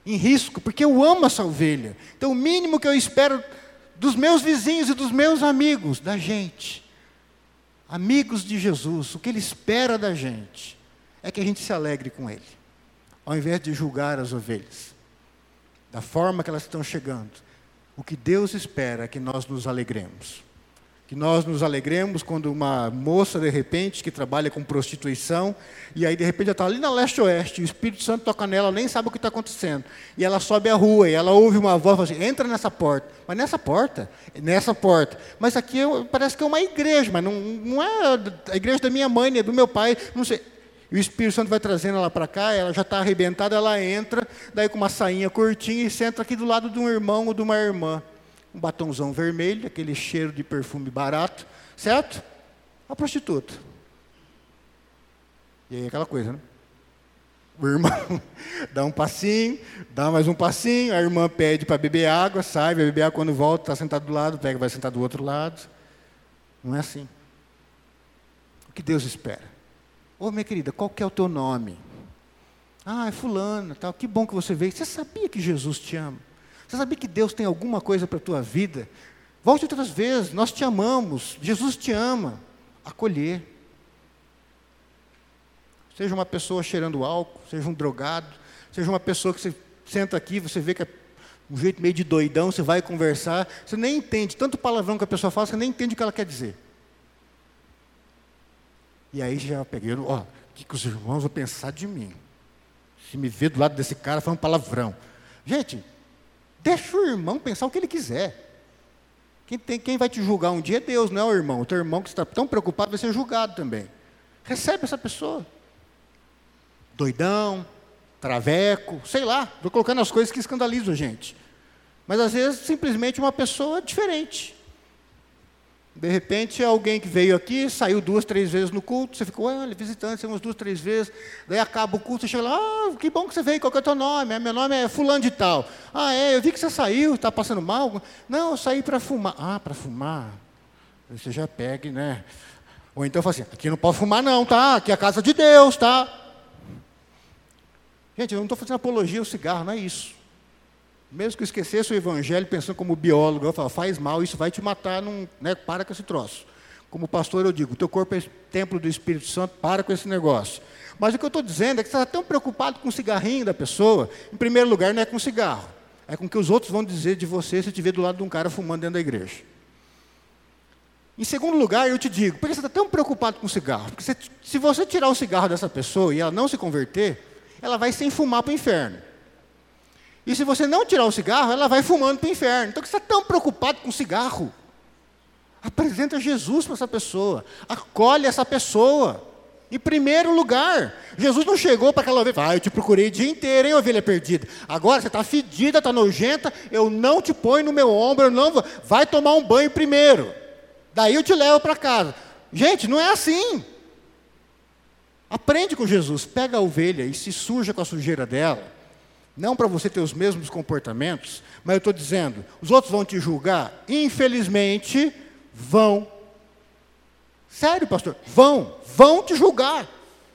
em risco, porque eu amo essa ovelha. Então, o mínimo que eu espero dos meus vizinhos e dos meus amigos, da gente, amigos de Jesus, o que ele espera da gente, é que a gente se alegre com Ele, ao invés de julgar as ovelhas, da forma que elas estão chegando. O que Deus espera é que nós nos alegremos. Que nós nos alegremos quando uma moça, de repente, que trabalha com prostituição, e aí de repente ela está ali na leste-oeste, o Espírito Santo toca nela, nem sabe o que está acontecendo. E ela sobe a rua, e ela ouve uma voz assim: entra nessa porta. Mas nessa porta? Nessa porta. Mas aqui parece que é uma igreja, mas não, não é a igreja da minha mãe, nem do meu pai, não sei. E o Espírito Santo vai trazendo ela para cá, ela já está arrebentada, ela entra, daí com uma sainha curtinha e senta aqui do lado de um irmão ou de uma irmã. Um batonzão vermelho, aquele cheiro de perfume barato, certo? A prostituta. E aí aquela coisa, né? O irmão [laughs] dá um passinho, dá mais um passinho, a irmã pede para beber água, sai, vai beber água quando volta, está sentado do lado, pega, vai sentar do outro lado. Não é assim. O que Deus espera? Ô, minha querida, qual que é o teu nome? Ah, é fulano, tal. Que bom que você veio. Você sabia que Jesus te ama? Você sabia que Deus tem alguma coisa para a tua vida? Volte outras vezes, nós te amamos, Jesus te ama. Acolher. Seja uma pessoa cheirando álcool, seja um drogado, seja uma pessoa que você senta aqui, você vê que é um jeito meio de doidão, você vai conversar, você nem entende, tanto palavrão que a pessoa fala, você nem entende o que ela quer dizer. E aí já peguei, ó, o que, que os irmãos vão pensar de mim? Se me ver do lado desse cara falando palavrão. Gente, deixa o irmão pensar o que ele quiser. Quem, tem, quem vai te julgar um dia é Deus, não é o irmão. O teu irmão que está tão preocupado vai ser julgado também. Recebe essa pessoa. Doidão, traveco, sei lá, estou colocando as coisas que escandalizam a gente. Mas às vezes simplesmente uma pessoa diferente. De repente, alguém que veio aqui, saiu duas, três vezes no culto, você ficou, olha, visitante, umas duas, três vezes, daí acaba o culto, você chega lá, ah, que bom que você veio, qual que é o teu nome? Ah, meu nome é fulano de tal. Ah, é, eu vi que você saiu, está passando mal. Não, eu saí para fumar. Ah, para fumar? Você já pega, né? Ou então fala assim, aqui não pode fumar não, tá? Aqui é a casa de Deus, tá? Gente, eu não estou fazendo apologia ao cigarro, não é isso. Mesmo que eu esquecesse o evangelho pensando como biólogo, eu falo, faz mal, isso vai te matar, não, né, para com esse troço. Como pastor eu digo, teu corpo é templo do Espírito Santo, para com esse negócio. Mas o que eu estou dizendo é que você está tão preocupado com o cigarrinho da pessoa, em primeiro lugar não é com o cigarro, é com o que os outros vão dizer de você se te ver do lado de um cara fumando dentro da igreja. Em segundo lugar, eu te digo, por que você está tão preocupado com o cigarro? Porque se você tirar o cigarro dessa pessoa e ela não se converter, ela vai sem fumar para o inferno. E se você não tirar o cigarro, ela vai fumando para o inferno. Então, que você está tão preocupado com o cigarro? Apresenta Jesus para essa pessoa. Acolhe essa pessoa. Em primeiro lugar, Jesus não chegou para aquela ovelha, ah, eu te procurei o dia inteiro, hein, ovelha perdida. Agora você está fedida, está nojenta, eu não te ponho no meu ombro, eu não vou. Vai tomar um banho primeiro. Daí eu te levo para casa. Gente, não é assim. Aprende com Jesus, pega a ovelha e se suja com a sujeira dela não para você ter os mesmos comportamentos, mas eu estou dizendo, os outros vão te julgar? Infelizmente, vão. Sério, pastor? Vão, vão te julgar.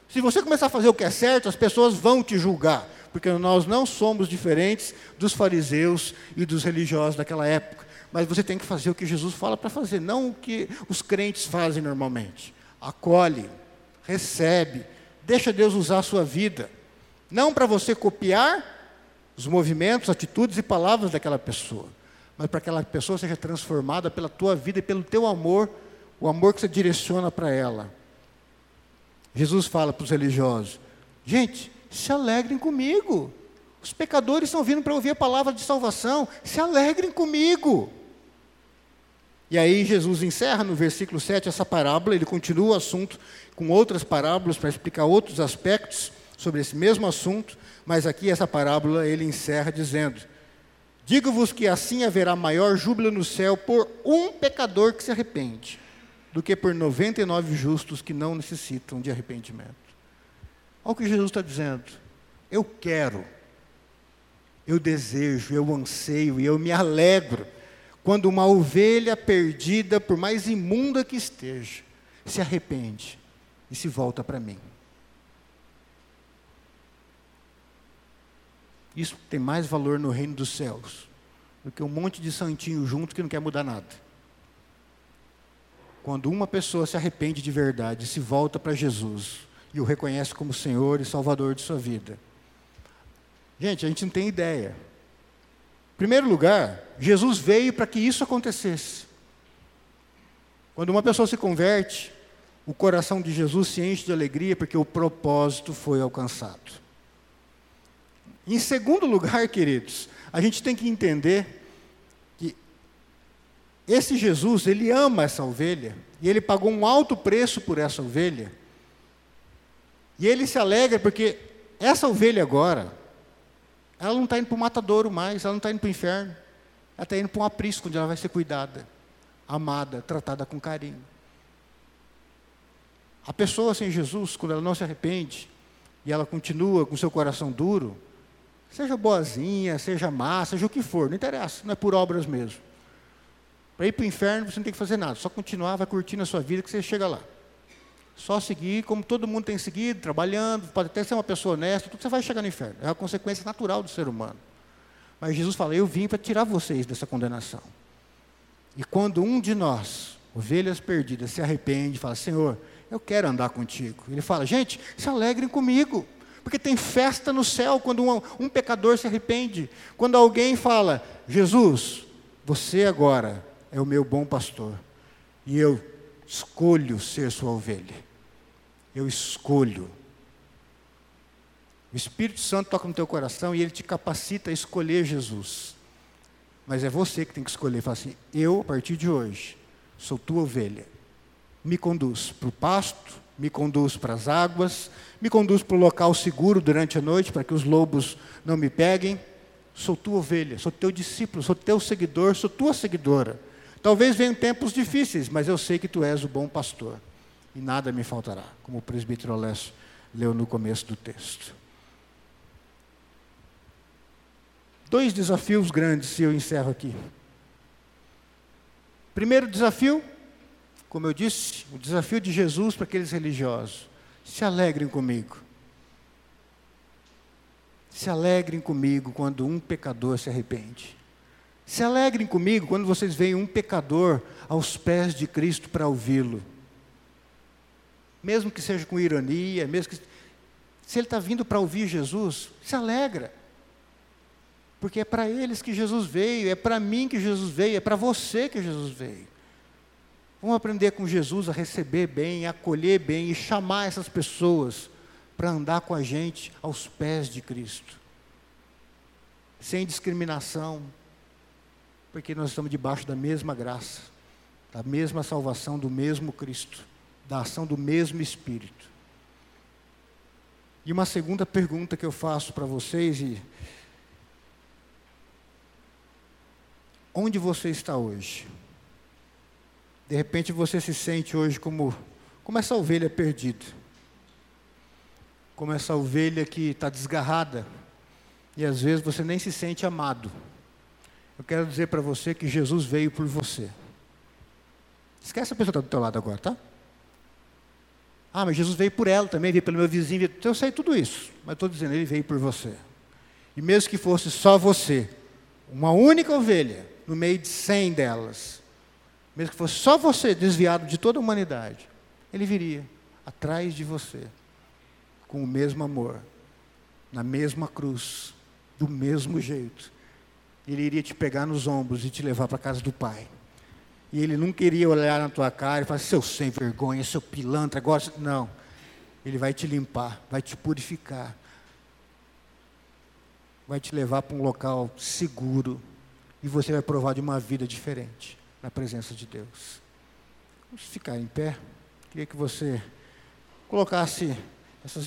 Se você começar a fazer o que é certo, as pessoas vão te julgar, porque nós não somos diferentes dos fariseus e dos religiosos daquela época. Mas você tem que fazer o que Jesus fala para fazer, não o que os crentes fazem normalmente. Acolhe, recebe, deixa Deus usar a sua vida. Não para você copiar, os movimentos, atitudes e palavras daquela pessoa, mas para que aquela pessoa seja transformada pela tua vida e pelo teu amor, o amor que você direciona para ela. Jesus fala para os religiosos: gente, se alegrem comigo. Os pecadores estão vindo para ouvir a palavra de salvação, se alegrem comigo. E aí Jesus encerra no versículo 7 essa parábola, ele continua o assunto com outras parábolas para explicar outros aspectos sobre esse mesmo assunto. Mas aqui essa parábola ele encerra dizendo: Digo-vos que assim haverá maior júbilo no céu por um pecador que se arrepende, do que por 99 justos que não necessitam de arrependimento. Olha o que Jesus está dizendo. Eu quero, eu desejo, eu anseio e eu me alegro quando uma ovelha perdida, por mais imunda que esteja, se arrepende e se volta para mim. Isso tem mais valor no reino dos céus do que um monte de santinho junto que não quer mudar nada. Quando uma pessoa se arrepende de verdade, se volta para Jesus e o reconhece como Senhor e Salvador de sua vida. Gente, a gente não tem ideia. Em primeiro lugar, Jesus veio para que isso acontecesse. Quando uma pessoa se converte, o coração de Jesus se enche de alegria porque o propósito foi alcançado. Em segundo lugar, queridos, a gente tem que entender que esse Jesus, ele ama essa ovelha, e ele pagou um alto preço por essa ovelha. E ele se alegra porque essa ovelha agora, ela não está indo para o matadouro mais, ela não está indo para o inferno, ela está indo para um aprisco, onde ela vai ser cuidada, amada, tratada com carinho. A pessoa sem Jesus, quando ela não se arrepende, e ela continua com seu coração duro, Seja boazinha, seja má, seja o que for, não interessa, não é por obras mesmo. Para ir para o inferno você não tem que fazer nada, só continuar, vai curtindo a sua vida que você chega lá. Só seguir como todo mundo tem seguido, trabalhando, pode até ser uma pessoa honesta, tudo você vai chegar no inferno. É a consequência natural do ser humano. Mas Jesus fala: Eu vim para tirar vocês dessa condenação. E quando um de nós, ovelhas perdidas, se arrepende e fala: Senhor, eu quero andar contigo. Ele fala: Gente, se alegrem comigo. Porque tem festa no céu quando um, um pecador se arrepende. Quando alguém fala, Jesus, você agora é o meu bom pastor. E eu escolho ser sua ovelha. Eu escolho. O Espírito Santo toca no teu coração e ele te capacita a escolher Jesus. Mas é você que tem que escolher. Fala assim: eu, a partir de hoje, sou tua ovelha. Me conduz para o pasto, me conduz para as águas, me conduz para o local seguro durante a noite, para que os lobos não me peguem. Sou tua ovelha, sou teu discípulo, sou teu seguidor, sou tua seguidora. Talvez venham tempos difíceis, mas eu sei que tu és o bom pastor. E nada me faltará, como o presbítero Alessio leu no começo do texto. Dois desafios grandes, e eu encerro aqui. Primeiro desafio, como eu disse, o desafio de Jesus para aqueles religiosos: se alegrem comigo. Se alegrem comigo quando um pecador se arrepende. Se alegrem comigo quando vocês veem um pecador aos pés de Cristo para ouvi-lo. Mesmo que seja com ironia, mesmo que. Se ele está vindo para ouvir Jesus, se alegra. Porque é para eles que Jesus veio, é para mim que Jesus veio, é para você que Jesus veio. Vamos aprender com Jesus a receber bem, a acolher bem e chamar essas pessoas para andar com a gente aos pés de Cristo. Sem discriminação, porque nós estamos debaixo da mesma graça, da mesma salvação do mesmo Cristo, da ação do mesmo Espírito. E uma segunda pergunta que eu faço para vocês e Onde você está hoje? De repente você se sente hoje como, como essa ovelha perdida, como essa ovelha que está desgarrada, e às vezes você nem se sente amado. Eu quero dizer para você que Jesus veio por você. Esquece a pessoa que está do teu lado agora, tá? Ah, mas Jesus veio por ela também, veio pelo meu vizinho. Eu sei tudo isso, mas estou dizendo, ele veio por você. E mesmo que fosse só você, uma única ovelha, no meio de cem delas, mesmo que fosse só você desviado de toda a humanidade, ele viria atrás de você, com o mesmo amor, na mesma cruz, do mesmo jeito. Ele iria te pegar nos ombros e te levar para a casa do Pai. E ele não queria olhar na tua cara e falar, seu sem vergonha, seu pilantra, agora. Não. Ele vai te limpar, vai te purificar, vai te levar para um local seguro, e você vai provar de uma vida diferente na presença de Deus. Vamos ficar em pé. Queria que você colocasse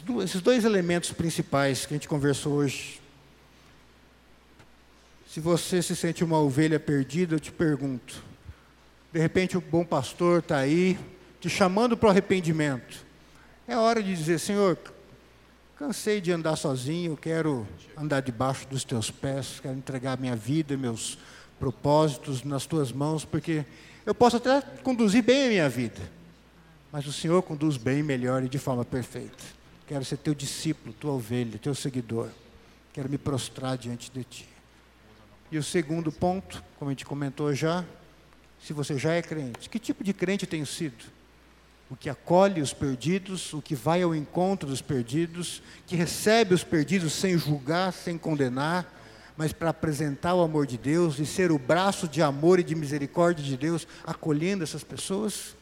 duas, esses dois elementos principais que a gente conversou hoje. Se você se sente uma ovelha perdida, eu te pergunto. De repente o bom pastor está aí, te chamando para o arrependimento. É hora de dizer, Senhor, Cansei de andar sozinho, quero andar debaixo dos teus pés, quero entregar minha vida, meus propósitos nas tuas mãos, porque eu posso até conduzir bem a minha vida, mas o Senhor conduz bem, melhor e de forma perfeita. Quero ser teu discípulo, tua ovelha, teu seguidor. Quero me prostrar diante de ti. E o segundo ponto, como a gente comentou já, se você já é crente, que tipo de crente tenho sido? o que acolhe os perdidos, o que vai ao encontro dos perdidos, que recebe os perdidos sem julgar, sem condenar, mas para apresentar o amor de Deus e ser o braço de amor e de misericórdia de Deus, acolhendo essas pessoas?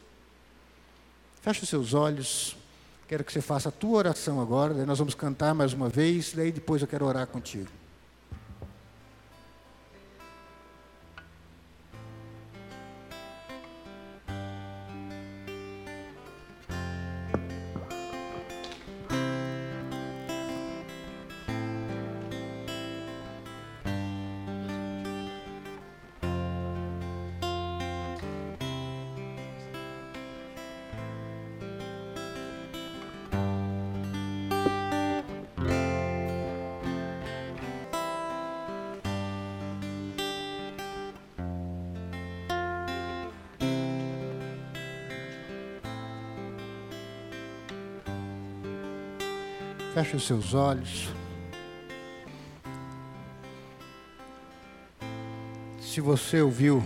Feche os seus olhos. Quero que você faça a tua oração agora, daí nós vamos cantar mais uma vez, daí depois eu quero orar contigo. Feche os seus olhos. Se você ouviu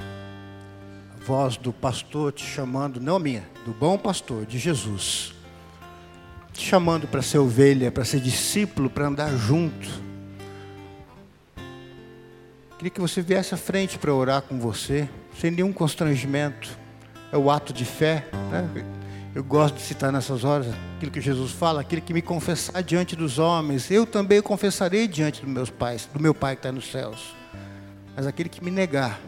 a voz do pastor te chamando, não minha, do bom pastor, de Jesus, te chamando para ser ovelha, para ser discípulo, para andar junto. Queria que você viesse à frente para orar com você, sem nenhum constrangimento. É o ato de fé. Né? Eu gosto de citar nessas horas aquilo que Jesus fala, aquele que me confessar diante dos homens, eu também confessarei diante dos meus pais, do meu Pai que está nos céus. Mas aquele que me negar,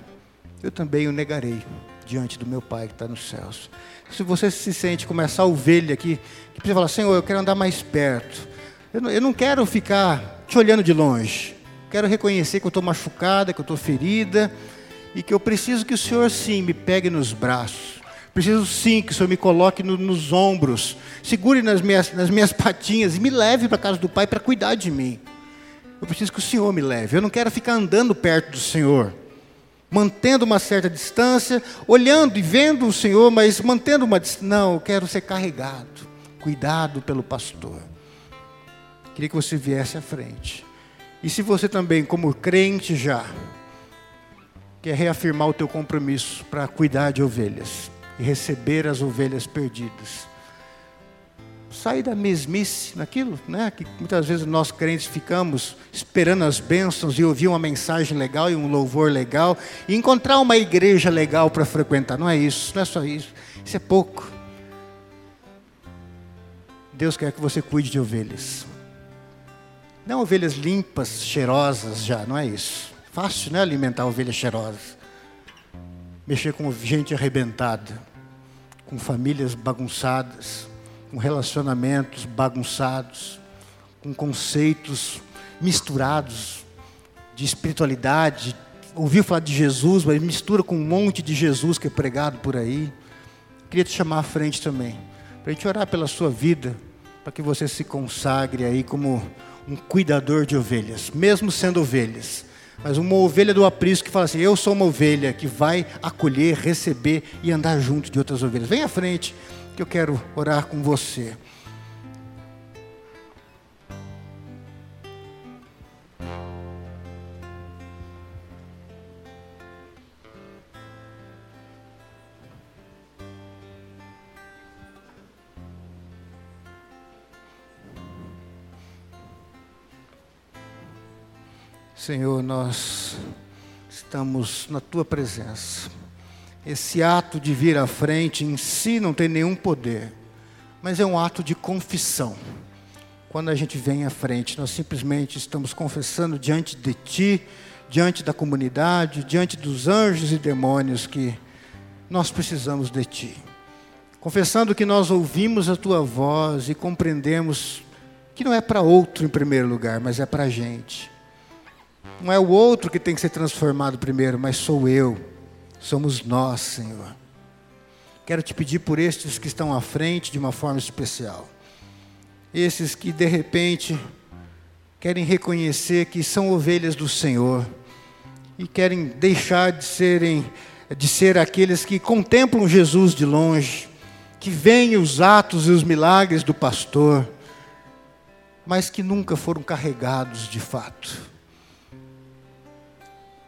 eu também o negarei diante do meu Pai que está nos céus. Se você se sente como essa ovelha aqui, que precisa falar, Senhor, eu quero andar mais perto. Eu não, eu não quero ficar te olhando de longe. Quero reconhecer que eu estou machucada, que eu estou ferida e que eu preciso que o Senhor sim me pegue nos braços Preciso sim que o Senhor me coloque no, nos ombros, segure nas minhas, nas minhas patinhas e me leve para a casa do Pai para cuidar de mim. Eu preciso que o Senhor me leve. Eu não quero ficar andando perto do Senhor, mantendo uma certa distância, olhando e vendo o Senhor, mas mantendo uma distância. Não, eu quero ser carregado, cuidado pelo pastor. Queria que você viesse à frente. E se você também, como crente já, quer reafirmar o teu compromisso para cuidar de ovelhas e receber as ovelhas perdidas, sair da mesmice naquilo, né? Que muitas vezes nós crentes ficamos esperando as bênçãos e ouvir uma mensagem legal e um louvor legal e encontrar uma igreja legal para frequentar. Não é isso, não é só isso. Isso é pouco. Deus quer que você cuide de ovelhas. Não ovelhas limpas, cheirosas já, não é isso. Fácil, né? Alimentar ovelhas cheirosas. Mexer com gente arrebentada, com famílias bagunçadas, com relacionamentos bagunçados, com conceitos misturados de espiritualidade. Ouviu falar de Jesus, mas mistura com um monte de Jesus que é pregado por aí. Queria te chamar à frente também, para a gente orar pela sua vida, para que você se consagre aí como um cuidador de ovelhas, mesmo sendo ovelhas. Mas uma ovelha do aprisco que fala assim: Eu sou uma ovelha que vai acolher, receber e andar junto de outras ovelhas. Vem à frente, que eu quero orar com você. Senhor, nós estamos na tua presença. Esse ato de vir à frente em si não tem nenhum poder, mas é um ato de confissão. Quando a gente vem à frente, nós simplesmente estamos confessando diante de Ti, diante da comunidade, diante dos anjos e demônios que nós precisamos de Ti. Confessando que nós ouvimos a Tua voz e compreendemos que não é para outro em primeiro lugar, mas é para a gente não é o outro que tem que ser transformado primeiro, mas sou eu. Somos nós, Senhor. Quero te pedir por estes que estão à frente de uma forma especial. Esses que de repente querem reconhecer que são ovelhas do Senhor e querem deixar de serem de ser aqueles que contemplam Jesus de longe, que veem os atos e os milagres do pastor, mas que nunca foram carregados de fato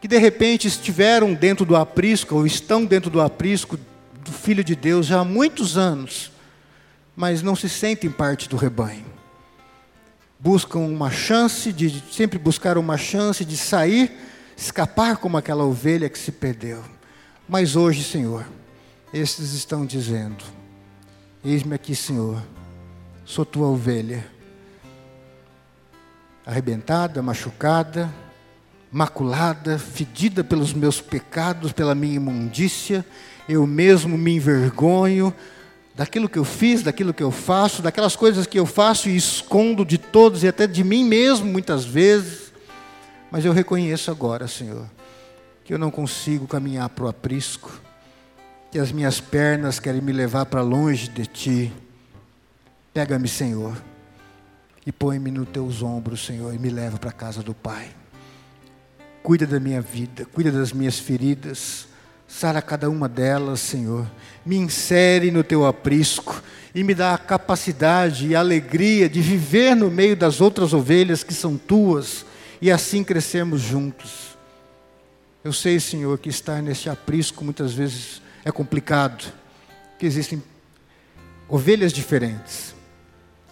que de repente estiveram dentro do aprisco, ou estão dentro do aprisco do Filho de Deus já há muitos anos, mas não se sentem parte do rebanho. Buscam uma chance de, sempre buscaram uma chance de sair, escapar como aquela ovelha que se perdeu. Mas hoje, Senhor, estes estão dizendo: Eis-me aqui, Senhor, sou tua ovelha, arrebentada, machucada, maculada, fedida pelos meus pecados, pela minha imundícia, eu mesmo me envergonho daquilo que eu fiz, daquilo que eu faço, daquelas coisas que eu faço e escondo de todos e até de mim mesmo muitas vezes. Mas eu reconheço agora, Senhor, que eu não consigo caminhar para o aprisco, que as minhas pernas querem me levar para longe de Ti. Pega-me, Senhor, e põe-me nos teus ombros, Senhor, e me leva para a casa do Pai. Cuida da minha vida, cuida das minhas feridas, sara cada uma delas, Senhor. Me insere no teu aprisco e me dá a capacidade e a alegria de viver no meio das outras ovelhas que são tuas e assim crescermos juntos. Eu sei, Senhor, que estar nesse aprisco muitas vezes é complicado, que existem ovelhas diferentes,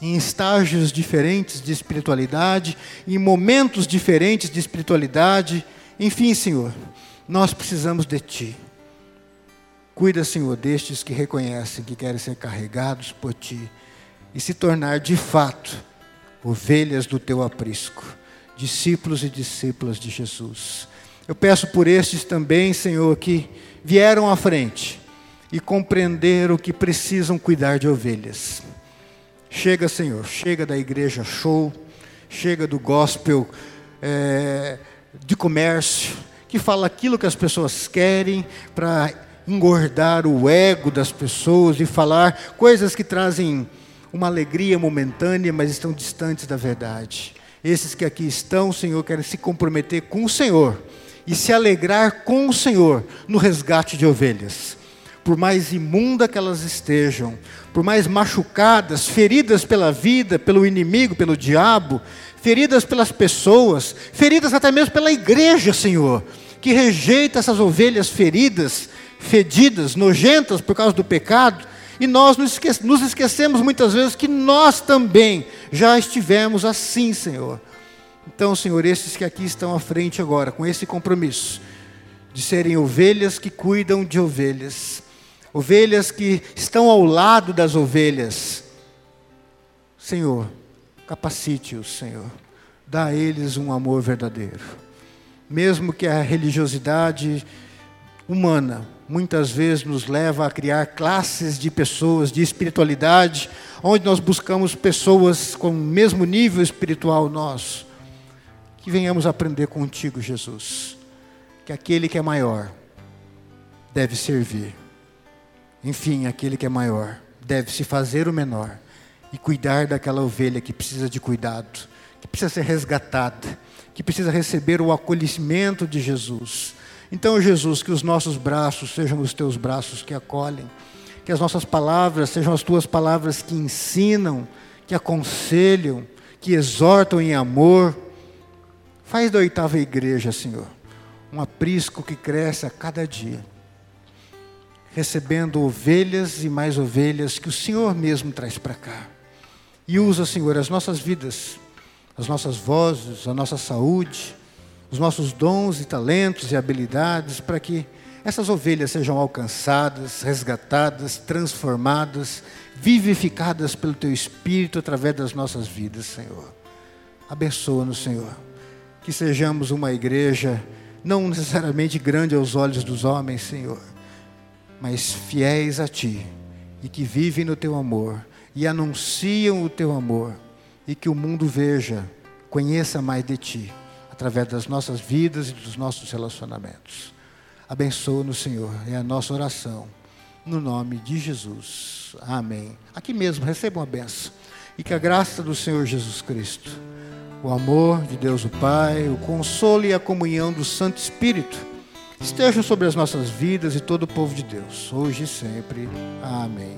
em estágios diferentes de espiritualidade, em momentos diferentes de espiritualidade. Enfim, Senhor, nós precisamos de Ti. Cuida, Senhor, destes que reconhecem que querem ser carregados por Ti e se tornar de fato ovelhas do Teu aprisco, discípulos e discípulas de Jesus. Eu peço por estes também, Senhor, que vieram à frente e compreenderam que precisam cuidar de ovelhas Chega, Senhor, chega da igreja show, chega do gospel é, de comércio, que fala aquilo que as pessoas querem para engordar o ego das pessoas e falar coisas que trazem uma alegria momentânea, mas estão distantes da verdade. Esses que aqui estão, Senhor, querem se comprometer com o Senhor e se alegrar com o Senhor no resgate de ovelhas. Por mais imunda que elas estejam, por mais machucadas, feridas pela vida, pelo inimigo, pelo diabo, feridas pelas pessoas, feridas até mesmo pela igreja, Senhor, que rejeita essas ovelhas feridas, fedidas, nojentas por causa do pecado, e nós nos esquecemos muitas vezes que nós também já estivemos assim, Senhor. Então, Senhor, esses que aqui estão à frente agora, com esse compromisso, de serem ovelhas que cuidam de ovelhas, ovelhas que estão ao lado das ovelhas. Senhor, capacite-os, Senhor, dá a eles um amor verdadeiro. Mesmo que a religiosidade humana muitas vezes nos leva a criar classes de pessoas de espiritualidade, onde nós buscamos pessoas com o mesmo nível espiritual nosso. Que venhamos aprender contigo, Jesus, que aquele que é maior deve servir enfim, aquele que é maior deve se fazer o menor e cuidar daquela ovelha que precisa de cuidado, que precisa ser resgatada, que precisa receber o acolhimento de Jesus. Então, Jesus, que os nossos braços sejam os teus braços que acolhem, que as nossas palavras sejam as tuas palavras que ensinam, que aconselham, que exortam em amor. Faz da oitava igreja, Senhor, um aprisco que cresce a cada dia recebendo ovelhas e mais ovelhas que o Senhor mesmo traz para cá. E usa, Senhor, as nossas vidas, as nossas vozes, a nossa saúde, os nossos dons e talentos e habilidades para que essas ovelhas sejam alcançadas, resgatadas, transformadas, vivificadas pelo Teu Espírito através das nossas vidas, Senhor. Abençoa-nos, Senhor. Que sejamos uma igreja não necessariamente grande aos olhos dos homens, Senhor, mas fiéis a Ti, e que vivem no Teu amor, e anunciam o Teu amor, e que o mundo veja, conheça mais de Ti, através das nossas vidas e dos nossos relacionamentos. Abençoa-nos, Senhor, é a nossa oração, no nome de Jesus. Amém. Aqui mesmo, recebam a benção, e que a graça do Senhor Jesus Cristo, o amor de Deus o Pai, o consolo e a comunhão do Santo Espírito, estejam sobre as nossas vidas e todo o povo de Deus, hoje e sempre. Amém.